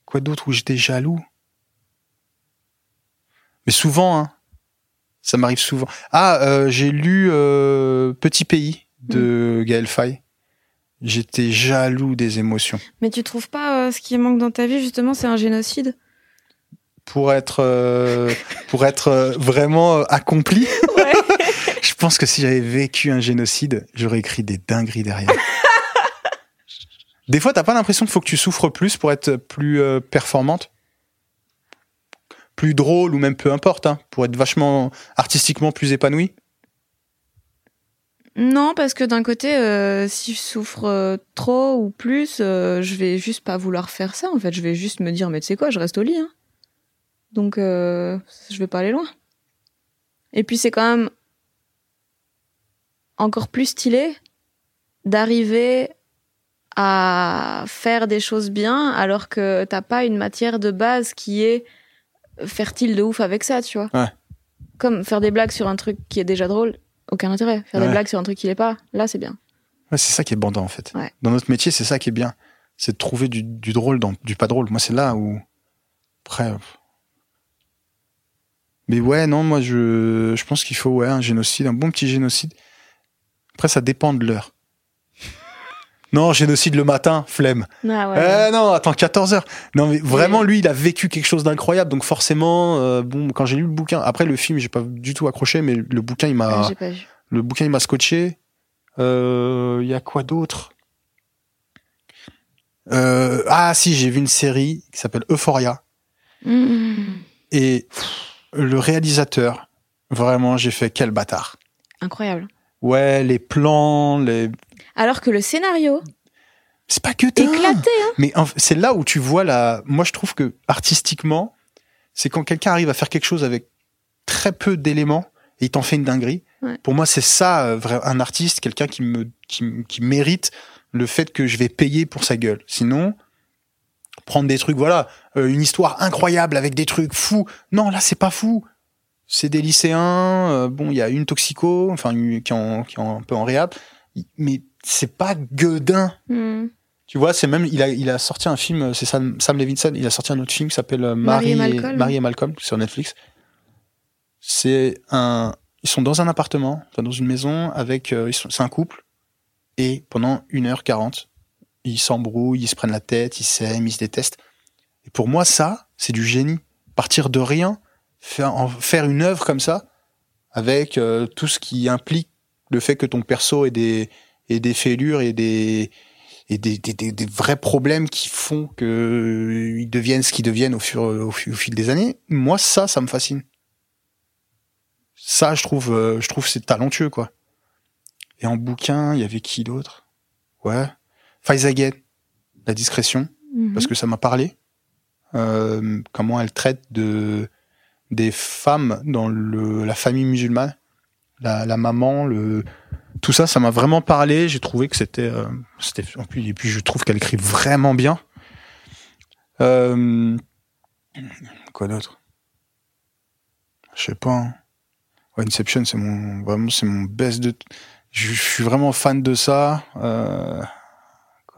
Quoi d'autre où j'étais jaloux? Mais souvent, hein. Ça m'arrive souvent. Ah, euh, j'ai lu euh, Petit Pays de Gaël Faye. J'étais jaloux des émotions.
Mais tu trouves pas ce qui manque dans ta vie justement, c'est un génocide?
Pour être, euh, pour être euh, vraiment euh, accompli,
Ouais.
je pense que si j'avais vécu un génocide, j'aurais écrit des dingueries derrière. Des fois, t'as pas l'impression qu'il faut que tu souffres plus pour être plus euh, performante? Plus drôle ou même peu importe, hein, pour être vachement artistiquement plus épanoui
Non, parce que d'un côté, euh, si je souffre euh, trop ou plus, euh, je vais juste pas vouloir faire ça. En fait, je vais juste me dire, mais tu sais quoi, je reste au lit. Hein. Donc, euh, je vais pas aller loin. Et puis, c'est quand même encore plus stylé d'arriver à faire des choses bien alors que t'as pas une matière de base qui est fertile de ouf avec ça, tu vois.
Ouais.
Comme faire des blagues sur un truc qui est déjà drôle, aucun intérêt. Faire des blagues sur un truc qui l'est pas, là c'est bien.
Ouais, c'est ça qui est bandant en fait.
Ouais.
Dans notre métier, c'est ça qui est bien. C'est de trouver du, du drôle dans du pas drôle. Moi, c'est là où. Après. Mais ouais, non, moi, je, je pense qu'il faut ouais, un génocide, un bon petit génocide. Après, ça dépend de l'heure. Non, génocide le matin, flemme.
Ah ouais.
Eh non, attends, 14 heures. Non, mais vraiment, lui, il a vécu quelque chose d'incroyable. Donc forcément, euh, bon, quand j'ai lu le bouquin, après le film, j'ai pas du tout accroché, mais le bouquin, il m'a,
Ouais,
le bouquin, il m'a scotché. Euh, Il y a quoi d'autre? Euh, Ah si, j'ai vu une série qui s'appelle Euphoria.
Mmh.
Et pff, le réalisateur, vraiment, j'ai fait quel bâtard.
Incroyable.
Ouais, les plans, les...
Alors que le scénario,
C'est pas que t'as.
éclaté, hein.
Mais c'est là où tu vois la. Moi, je trouve que artistiquement, c'est quand quelqu'un arrive à faire quelque chose avec très peu d'éléments et il t'en fait une dinguerie.
Ouais.
Pour moi, c'est ça, euh, un artiste, quelqu'un qui me qui, qui mérite le fait que je vais payer pour sa gueule. Sinon, prendre des trucs, voilà, euh, une histoire incroyable avec des trucs fous. Non, là, c'est pas fou. C'est des lycéens. euh, bon, il y a une toxico, enfin, une- qui est en, qui est en- un peu en réhab, mais c'est pas gueudin.
Mmh.
Tu vois, c'est même il a il a sorti un film, euh, c'est Sam, Sam Levinson, il a sorti un autre film qui s'appelle
Marie
Marie,
et Malcolm.
Marie et Malcolm sur Netflix. C'est un ils sont dans un appartement, enfin dans une maison avec euh, c'est un couple et pendant 1h40, ils s'embrouillent, ils se prennent la tête, ils s'aiment, ils se détestent. Et pour moi ça, c'est du génie. Partir de rien, faire une œuvre comme ça avec euh, tout ce qui implique le fait que ton perso ait des ait des fêlures et des et des, des, des, vrais problèmes qui font que euh, ils deviennent ce qu'ils deviennent au fur au, au fil des années. Moi, ça, ça me fascine. Ça, je trouve, euh, je trouve c'est talentueux, quoi. Et en bouquin, il y avait qui d'autre? Ouais, La discrétion,
Mhm.
parce que ça m'a parlé. Euh, comment elle traite de des femmes dans le, la famille musulmane, la, la maman, le tout ça, ça m'a vraiment parlé. J'ai trouvé que c'était, euh, c'était, et puis je trouve qu'elle écrit vraiment bien. Euh, quoi d'autre? Je sais pas. hein. Ouais, Inception, c'est mon, vraiment, c'est mon best de. Je, je suis vraiment fan de ça. Euh,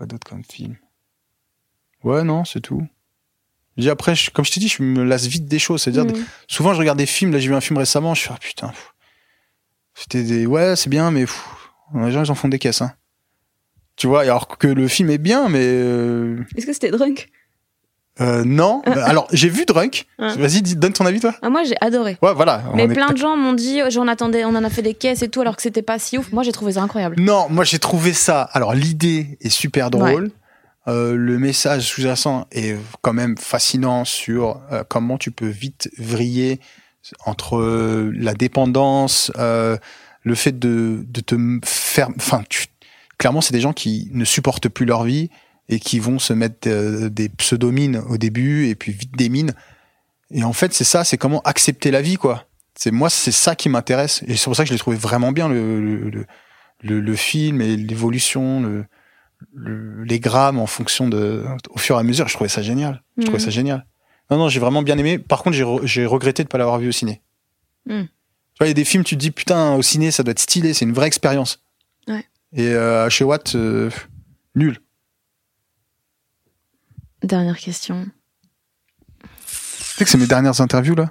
quoi d'autre comme film Ouais, non, c'est tout. Dis après, je- comme je t'ai dit, je me lasse vite des choses. C'est-à-dire,
Mhm.
souvent, je regarde des films. Là, j'ai vu un film récemment. Je suis ah, putain. C'était des ouais, c'est bien, mais pff, les gens ils en font des caisses. Hein. Tu vois, alors que le film est bien, mais euh,
Est-ce que c'était drunk?
Euh, non. Bah, alors, j'ai vu Drunk. Vas-y, donne ton avis, toi.
ah, Moi, j'ai adoré.
Ouais, voilà.
Mais
est
plein de gens m'ont dit, oh, j'en attendais, on en a fait des caisses et tout, alors que c'était pas si ouf. Moi, j'ai trouvé ça incroyable.
Non, moi j'ai trouvé ça. Alors l'idée est super drôle. Euh, le message sous-jacent est quand même fascinant sur euh, comment tu peux vite vriller entre euh, la dépendance, euh, le fait de, de te faire. Enfin, tu- clairement, c'est des gens qui ne supportent plus leur vie et qui vont se mettre euh, des pseudomines au début et puis vite des mines. Et en fait, c'est ça, c'est comment accepter la vie, quoi. C'est moi, c'est ça qui m'intéresse et c'est pour ça que je l'ai trouvé vraiment bien le, le, le- le, le film et l'évolution, le, le- les grammes en fonction de, au fur et à mesure. Je trouvais ça génial. Je trouvais
Mhm.
ça génial. Non, non, j'ai vraiment bien aimé. Par contre, j'ai, re- j'ai regretté de pas l'avoir vu au ciné. Tu vois, il y a des films, tu te dis, putain, au ciné, ça doit être stylé, c'est une vraie expérience.
Ouais.
Et euh, chez Watt, euh, nul.
Dernière question.
Tu sais que c'est mes dernières interviews, là?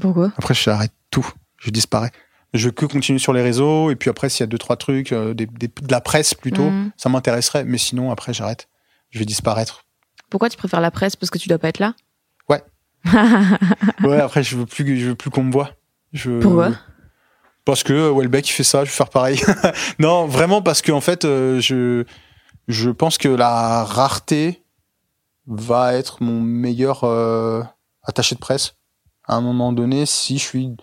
Pourquoi?
Après, j'arrête tout. Je disparais. Je veux que continuer sur les réseaux. Et puis après, s'il y a deux, trois trucs, euh, des, des- de la presse plutôt,
Mhm.
ça m'intéresserait. Mais sinon, après, j'arrête. Je vais disparaître.
Pourquoi tu préfères la presse? Parce que tu dois pas être là?
Ouais. Ouais, après, je veux plus, je veux plus qu'on me voie. Je...
Pourquoi?
Parce que euh, Welbeck il fait ça, je vais faire pareil. non, vraiment parce que en fait, euh, je je pense que la rareté va être mon meilleur euh, attaché de presse à un moment donné si je suis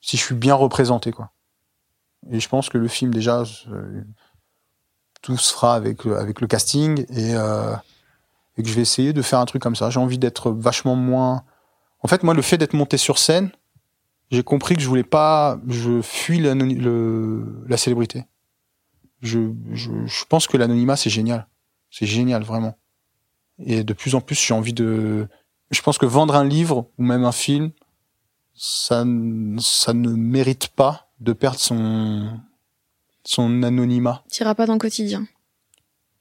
si je suis bien représenté quoi. Et je pense que le film déjà tout se fera avec avec le casting et euh, et que je vais essayer de faire un truc comme ça. J'ai envie d'être vachement moins. En fait, moi, le fait d'être monté sur scène, j'ai compris que je voulais pas. Je fuis le, la célébrité. Je, je, je pense que l'anonymat c'est génial. C'est génial, vraiment. Et de plus en plus, j'ai envie de. Je pense que vendre un livre ou même un film, ça, ça ne mérite pas de perdre son son anonymat.
T'iras pas dans le quotidien.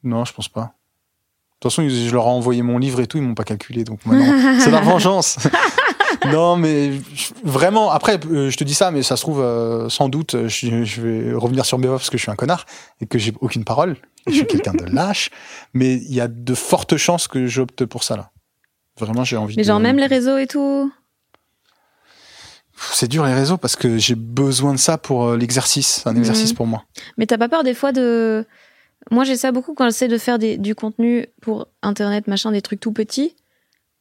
Non, je pense pas. De toute façon, je leur ai envoyé mon livre et tout, ils m'ont pas calculé, donc maintenant, c'est la vengeance. non, mais vraiment, après, euh, je te dis ça, mais ça se trouve, euh, sans doute, euh, je, je vais revenir sur mes voix parce que je suis un connard et que j'ai aucune parole. Je suis quelqu'un de lâche, mais il y a de fortes chances que j'opte pour ça, là. Vraiment, j'ai envie
Mais
de...
genre même les réseaux et tout.
C'est dur les réseaux parce que j'ai besoin de ça pour l'exercice. Un
Mhm.
exercice pour moi.
Mais t'as pas peur des fois de. Moi, j'ai ça beaucoup quand j'essaie de faire des, du contenu pour Internet, machin, des trucs tout petits.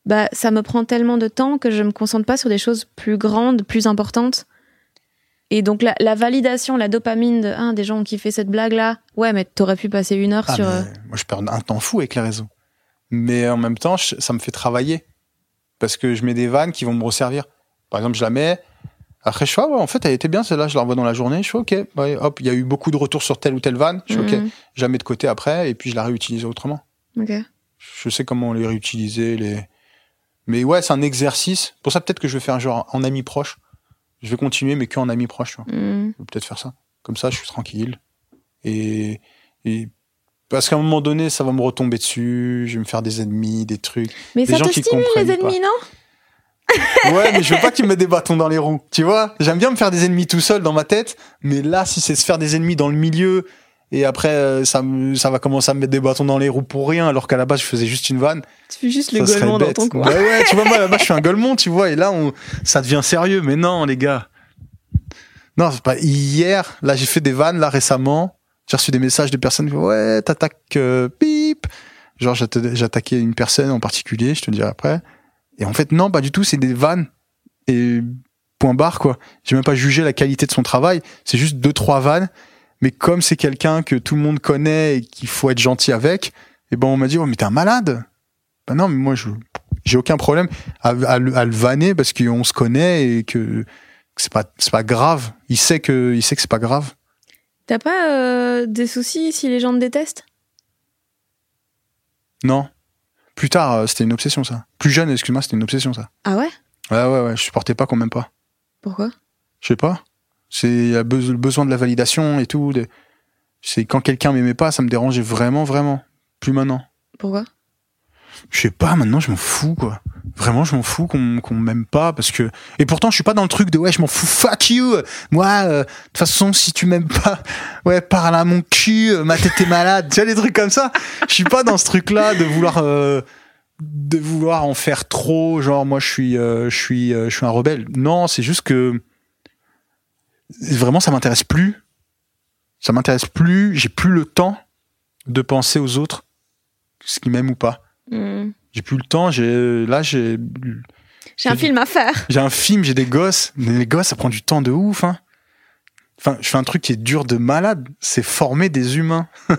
Bah, ça me prend tellement de temps que je me concentre pas sur des choses plus grandes, plus importantes. Et donc, la, la validation, la dopamine de ah, des gens qui fait cette blague-là. Ouais, mais t'aurais pu passer une heure
Ah,
sur. euh,
Moi, je perds un temps fou avec les réseaux. Mais en même temps, je- ça me fait travailler. Parce que je mets des vannes qui vont me resservir. Par exemple, je la mets. Après, je fais, ah ouais, en fait, elle était bien, celle-là, je la revois dans la journée. Je fais, ok, ouais, hop, il y a eu beaucoup de retours sur telle ou telle vanne. Je fais, ok,
mhm,
je la mets de côté après, et puis je la réutilise autrement.
ok.
Je sais comment les réutiliser. Les... Mais ouais, c'est un exercice. Pour ça, peut-être que je vais faire un genre en ami proche. Je vais continuer, mais qu'en ami proche. tu vois.
Mhm.
Je vais peut-être faire ça. Comme ça, je suis tranquille. Et, et parce qu'à un moment donné, ça va me retomber dessus. Je vais me faire des ennemis, des trucs.
Mais
Des
ça
gens
te
qui
stimule les
pas.
ennemis, non?
Ouais, mais je veux pas qu'ils me mettent des bâtons dans les roues. Tu vois? J'aime bien me faire des ennemis tout seul dans ma tête. Mais là, si c'est se faire des ennemis dans le milieu et après, euh, ça, me- ça va commencer à me mettre des bâtons dans les roues pour rien, alors qu'à la base, je faisais juste une vanne.
Tu fais juste
ça
le gueulement dans ton coin.
Ouais, ouais, tu vois, moi, là-bas, je suis un gueulement, tu vois, et là, on, ça devient sérieux. Mais non, les gars. Non, c'est pas hier. Là, j'ai fait des vannes, là, récemment. J'ai reçu des messages de personnes qui ouais, t'attaques, euh, bip. Genre, j'atta- j'attaquais une personne en particulier, je te le dirai après. Et en fait, non, pas du tout, c'est des vannes. Et point barre, quoi. J'ai même pas jugé la qualité de son travail. C'est juste deux, trois vannes. Mais comme c'est quelqu'un que tout le monde connaît et qu'il faut être gentil avec, et ben, on m'a dit, oh, mais t'es un malade. Ben non, mais moi, je, j'ai aucun problème à, à le- à le vanner parce qu'on se connaît et que, c'est pas, c'est pas grave. Il sait que, il sait que c'est pas grave.
T'as pas euh, des soucis si les gens te détestent?
Non. Plus tard, euh, c'était une obsession, ça. Plus jeune, excuse-moi, c'était une obsession, ça.
Ah ouais?
Ouais, ouais, ouais, je supportais pas qu'on m'aime pas.
Pourquoi?
Je sais pas. C'est le besoin de la validation et tout. de- C'est quand quelqu'un m'aimait pas, ça me dérangeait vraiment, vraiment. Plus maintenant.
Pourquoi?
Je sais pas, maintenant je m'en fous, quoi. Vraiment, je m'en fous qu'on qu'on m'aime pas parce que. Et pourtant, je suis pas dans le truc de ouais, je m'en fous, fuck you. Moi, euh, de toute façon, si tu m'aimes pas, ouais, parle à mon cul, euh, ma tête est malade. tu vois, des trucs comme ça. Je suis pas dans ce truc-là de vouloir. euh, de vouloir en faire trop, genre moi je suis je suis je suis un rebelle. Non, c'est juste que vraiment ça m'intéresse plus. Ça m'intéresse plus, j'ai plus le temps de penser aux autres ce qu'ils m'aiment ou pas.
Hmm.
J'ai plus le temps, j'ai là j'ai
J'ai un film à faire.
j'ai un film, j'ai des gosses, mais les gosses ça prend du temps de ouf hein. Enfin, je fais un truc qui est dur de malade, c'est former des humains.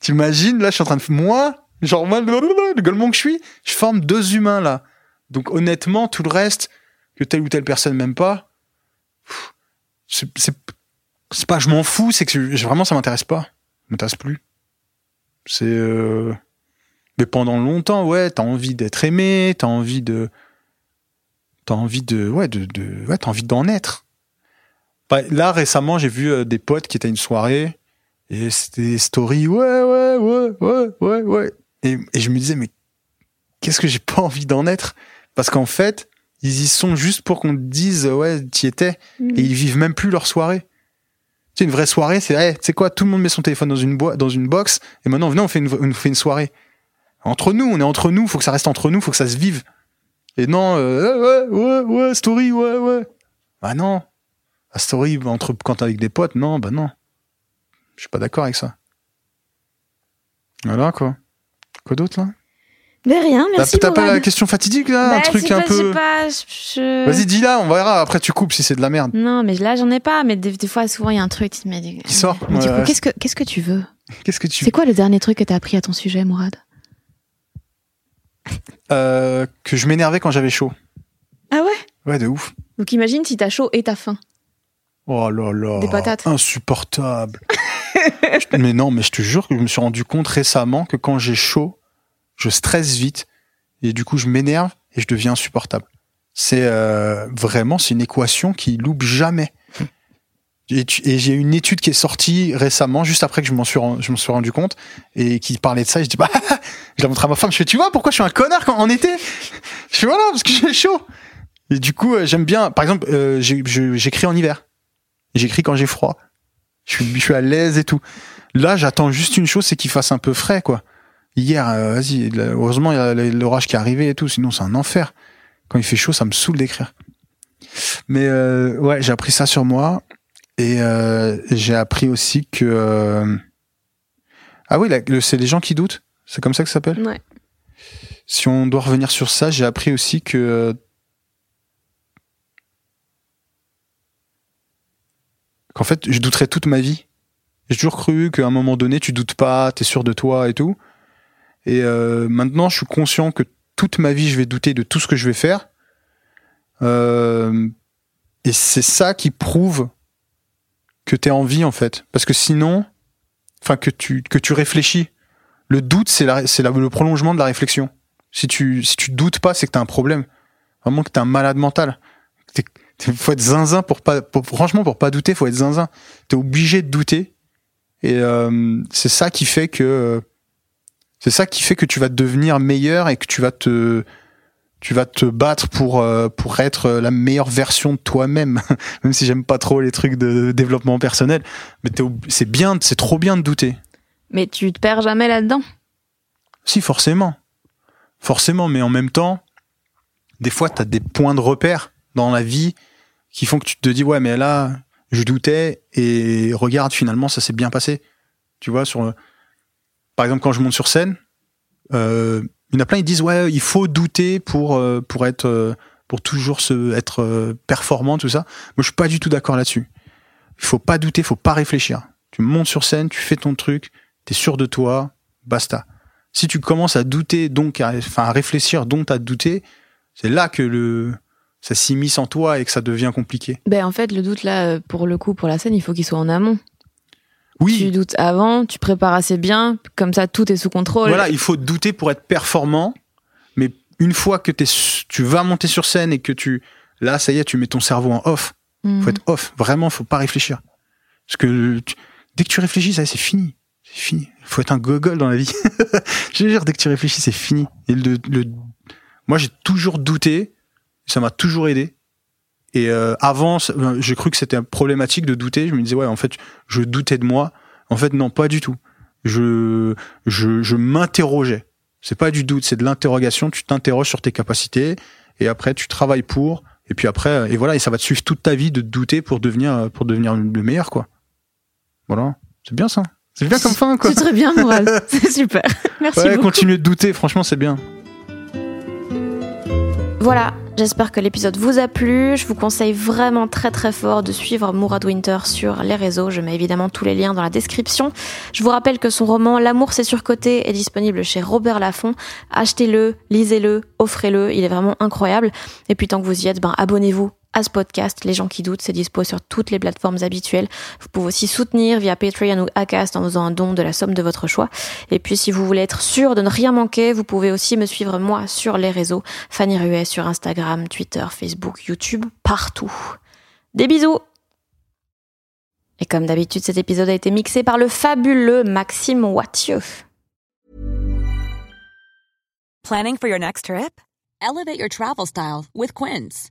T'imagines là, je suis en train de moi, genre moi le le gueulement que je suis, je forme deux humains là. Donc honnêtement, tout le reste que telle ou telle personne m'aime pas, c'est c'est pas je m'en fous, c'est que vraiment ça m'intéresse pas, m'intéresse plus. C'est euh, mais pendant longtemps, ouais, t'as envie d'être aimé, t'as envie de t'as envie de ouais de, de ouais t'as envie d'en être. Bah, là récemment j'ai vu euh, des potes qui étaient à une soirée et c'était des stories ouais ouais ouais ouais ouais ouais. Et, et je me disais mais qu'est-ce que j'ai pas envie d'en être? Parce qu'en fait ils y sont juste pour qu'on te dise ouais t'y étais et ils vivent même plus leur soirée tu sais une vraie soirée c'est hey, tu sais quoi tout le monde met son téléphone dans une boîte dans une box et maintenant venez on fait une, on fait une soirée entre nous on est entre nous faut que ça reste entre nous faut que ça se vive et non, euh, ouais, ouais, ouais, story, ouais, ouais. Bah non. La story, entre, quand t'es avec des potes, non, bah non. Je suis pas d'accord avec ça. Voilà, quoi. Quoi d'autre, là?
Mais rien,
T'as
merci.
t'as pas la question fatidique, là Un
Bah,
truc un
pas, je sais
peu.
pas, je-
Vas-y, dis-la, on verra. Après, tu coupes si c'est de la merde.
Non, mais là, j'en ai pas. Mais des, des fois, souvent, il y a un truc qui,
sort
Mais du
Ouais,
coup,
ouais.
qu'est-ce que qu'est-ce que tu veux
Qu'est-ce que tu.
C'est quoi le dernier truc que t'as appris à ton sujet, Mourad
Euh, que je m'énervais quand j'avais chaud.
Ah ouais?
Ouais, de ouf.
Donc imagine si t'as chaud et t'as faim.
Oh là là.
Des patates.
Insupportable. Mais non, mais je te jure que je me suis rendu compte récemment que quand j'ai chaud, je stresse vite et du coup je m'énerve et je deviens insupportable. C'est euh, vraiment c'est une équation qui loupe jamais. Et, et j'ai une étude qui est sortie récemment, juste après que je m'en suis, je suis rendu compte, et qui parlait de ça. Et je dis bah, je la montre à ma femme. Je fais, tu vois pourquoi je suis un connard quand en été? Je fais voilà parce que j'ai chaud. Et du coup, euh, j'aime bien. Par exemple, euh, j'écris en hiver. J'écris quand j'ai froid. Je suis, je suis à l'aise et tout. Là, j'attends juste une chose, c'est qu'il fasse un peu frais, quoi. Hier, euh, vas-y, heureusement, il y a l'orage qui est arrivé et tout, sinon c'est un enfer. Quand il fait chaud, ça me saoule d'écrire. Mais euh, ouais, j'ai appris ça sur moi. Et euh, j'ai appris aussi que... Ah oui, le- c'est les gens qui doutent C'est comme ça que ça s'appelle
Ouais.
Si on doit revenir sur ça, j'ai appris aussi que... Qu'en fait, je douterais toute ma vie. J'ai toujours cru qu'à un moment donné, tu doutes pas, t'es sûr de toi et tout. Et euh, maintenant, je suis conscient que toute ma vie, je vais douter de tout ce que je vais faire. Euh, et c'est ça qui prouve que t'es en vie, en fait. Parce que sinon, enfin, que tu, que tu réfléchis. Le doute, c'est le prolongement de la réflexion. Si tu, si tu doutes pas, c'est que t'as un problème. Vraiment que t'es un malade mental. T'es- faut être zinzin pour pas, franchement, pour pas douter, faut être zinzin. T'es obligé de douter. Et euh, c'est ça qui fait que c'est ça qui fait que tu vas devenir meilleur et que tu vas te tu vas te battre pour euh, pour être la meilleure version de toi-même. Même si j'aime pas trop les trucs de développement personnel, mais c'est bien, c'est trop bien de douter.
Mais tu te perds jamais là-dedans.
Si forcément, forcément, mais en même temps, des fois t'as des points de repère dans la vie qui font que tu te dis ouais mais là je doutais et regarde finalement ça s'est bien passé. Tu vois sur le- par exemple quand je monte sur scène, euh, il y en a plein ils disent ouais il faut douter pour euh, pour être euh, pour toujours se être performant tout ça. Moi je suis pas du tout d'accord là-dessus. Il faut pas douter, faut pas réfléchir. Tu montes sur scène, tu fais ton truc, t'es sûr de toi, basta. Si tu commences à douter, donc à, enfin à réfléchir, donc à douter, c'est là que le ça s'immisce en toi et que ça devient compliqué.
Ben en fait, le doute là, pour le coup, pour la scène, il faut qu'il soit en amont.
Oui,
Tu doutes avant, tu prépares assez bien, comme ça tout est sous contrôle.
Voilà, il faut douter pour être performant, mais une fois que tu vas monter sur scène et que tu là ça y est, tu mets ton cerveau en off.
Mhm.
Faut être off, vraiment, faut pas réfléchir. Parce que tu- dès que tu réfléchis, ça y est, c'est fini. C'est fini. Faut être un gogol dans la vie. Je veux dire, dès que tu réfléchis, c'est fini. Et le, le- moi, j'ai toujours douté. Ça m'a toujours aidé. Et euh, avant, euh, j'ai cru que c'était problématique de douter. Je me disais, ouais, en fait, je doutais de moi. En fait, non, pas du tout. Je, je, je m'interrogeais. C'est pas du doute, c'est de l'interrogation. Tu t'interroges sur tes capacités et après, tu travailles pour. Et puis après, euh, et voilà, et ça va te suivre toute ta vie de douter pour devenir, euh, pour devenir le meilleur, quoi. Voilà. C'est bien ça. C'est bien comme fin, quoi.
C'est très bien, Moral. C'est super. Merci
Ouais,
beaucoup.
continuer de douter, franchement, c'est bien.
Voilà, j'espère que l'épisode vous a plu. Je vous conseille vraiment très très fort de suivre Mourad Winter sur les réseaux. Je mets évidemment tous les liens dans la description. Je vous rappelle que son roman L'amour c'est surcoté est disponible chez Robert Laffont. Achetez-le, lisez-le, offrez-le, il est vraiment incroyable. Et puis tant que vous y êtes, ben abonnez-vous à ce podcast. Les gens qui doutent, c'est dispo sur toutes les plateformes habituelles. Vous pouvez aussi soutenir via Patreon ou Acast en faisant un don de la somme de votre choix. Et puis si vous voulez être sûr de ne rien manquer, vous pouvez aussi me suivre moi sur les réseaux. Fanny Ruet sur Instagram, Twitter, Facebook, YouTube, partout. Des bisous Et comme d'habitude, cet épisode a été mixé par le fabuleux Maxime Wattieu.
Planning for your next trip? Elevate your travel style with Quince.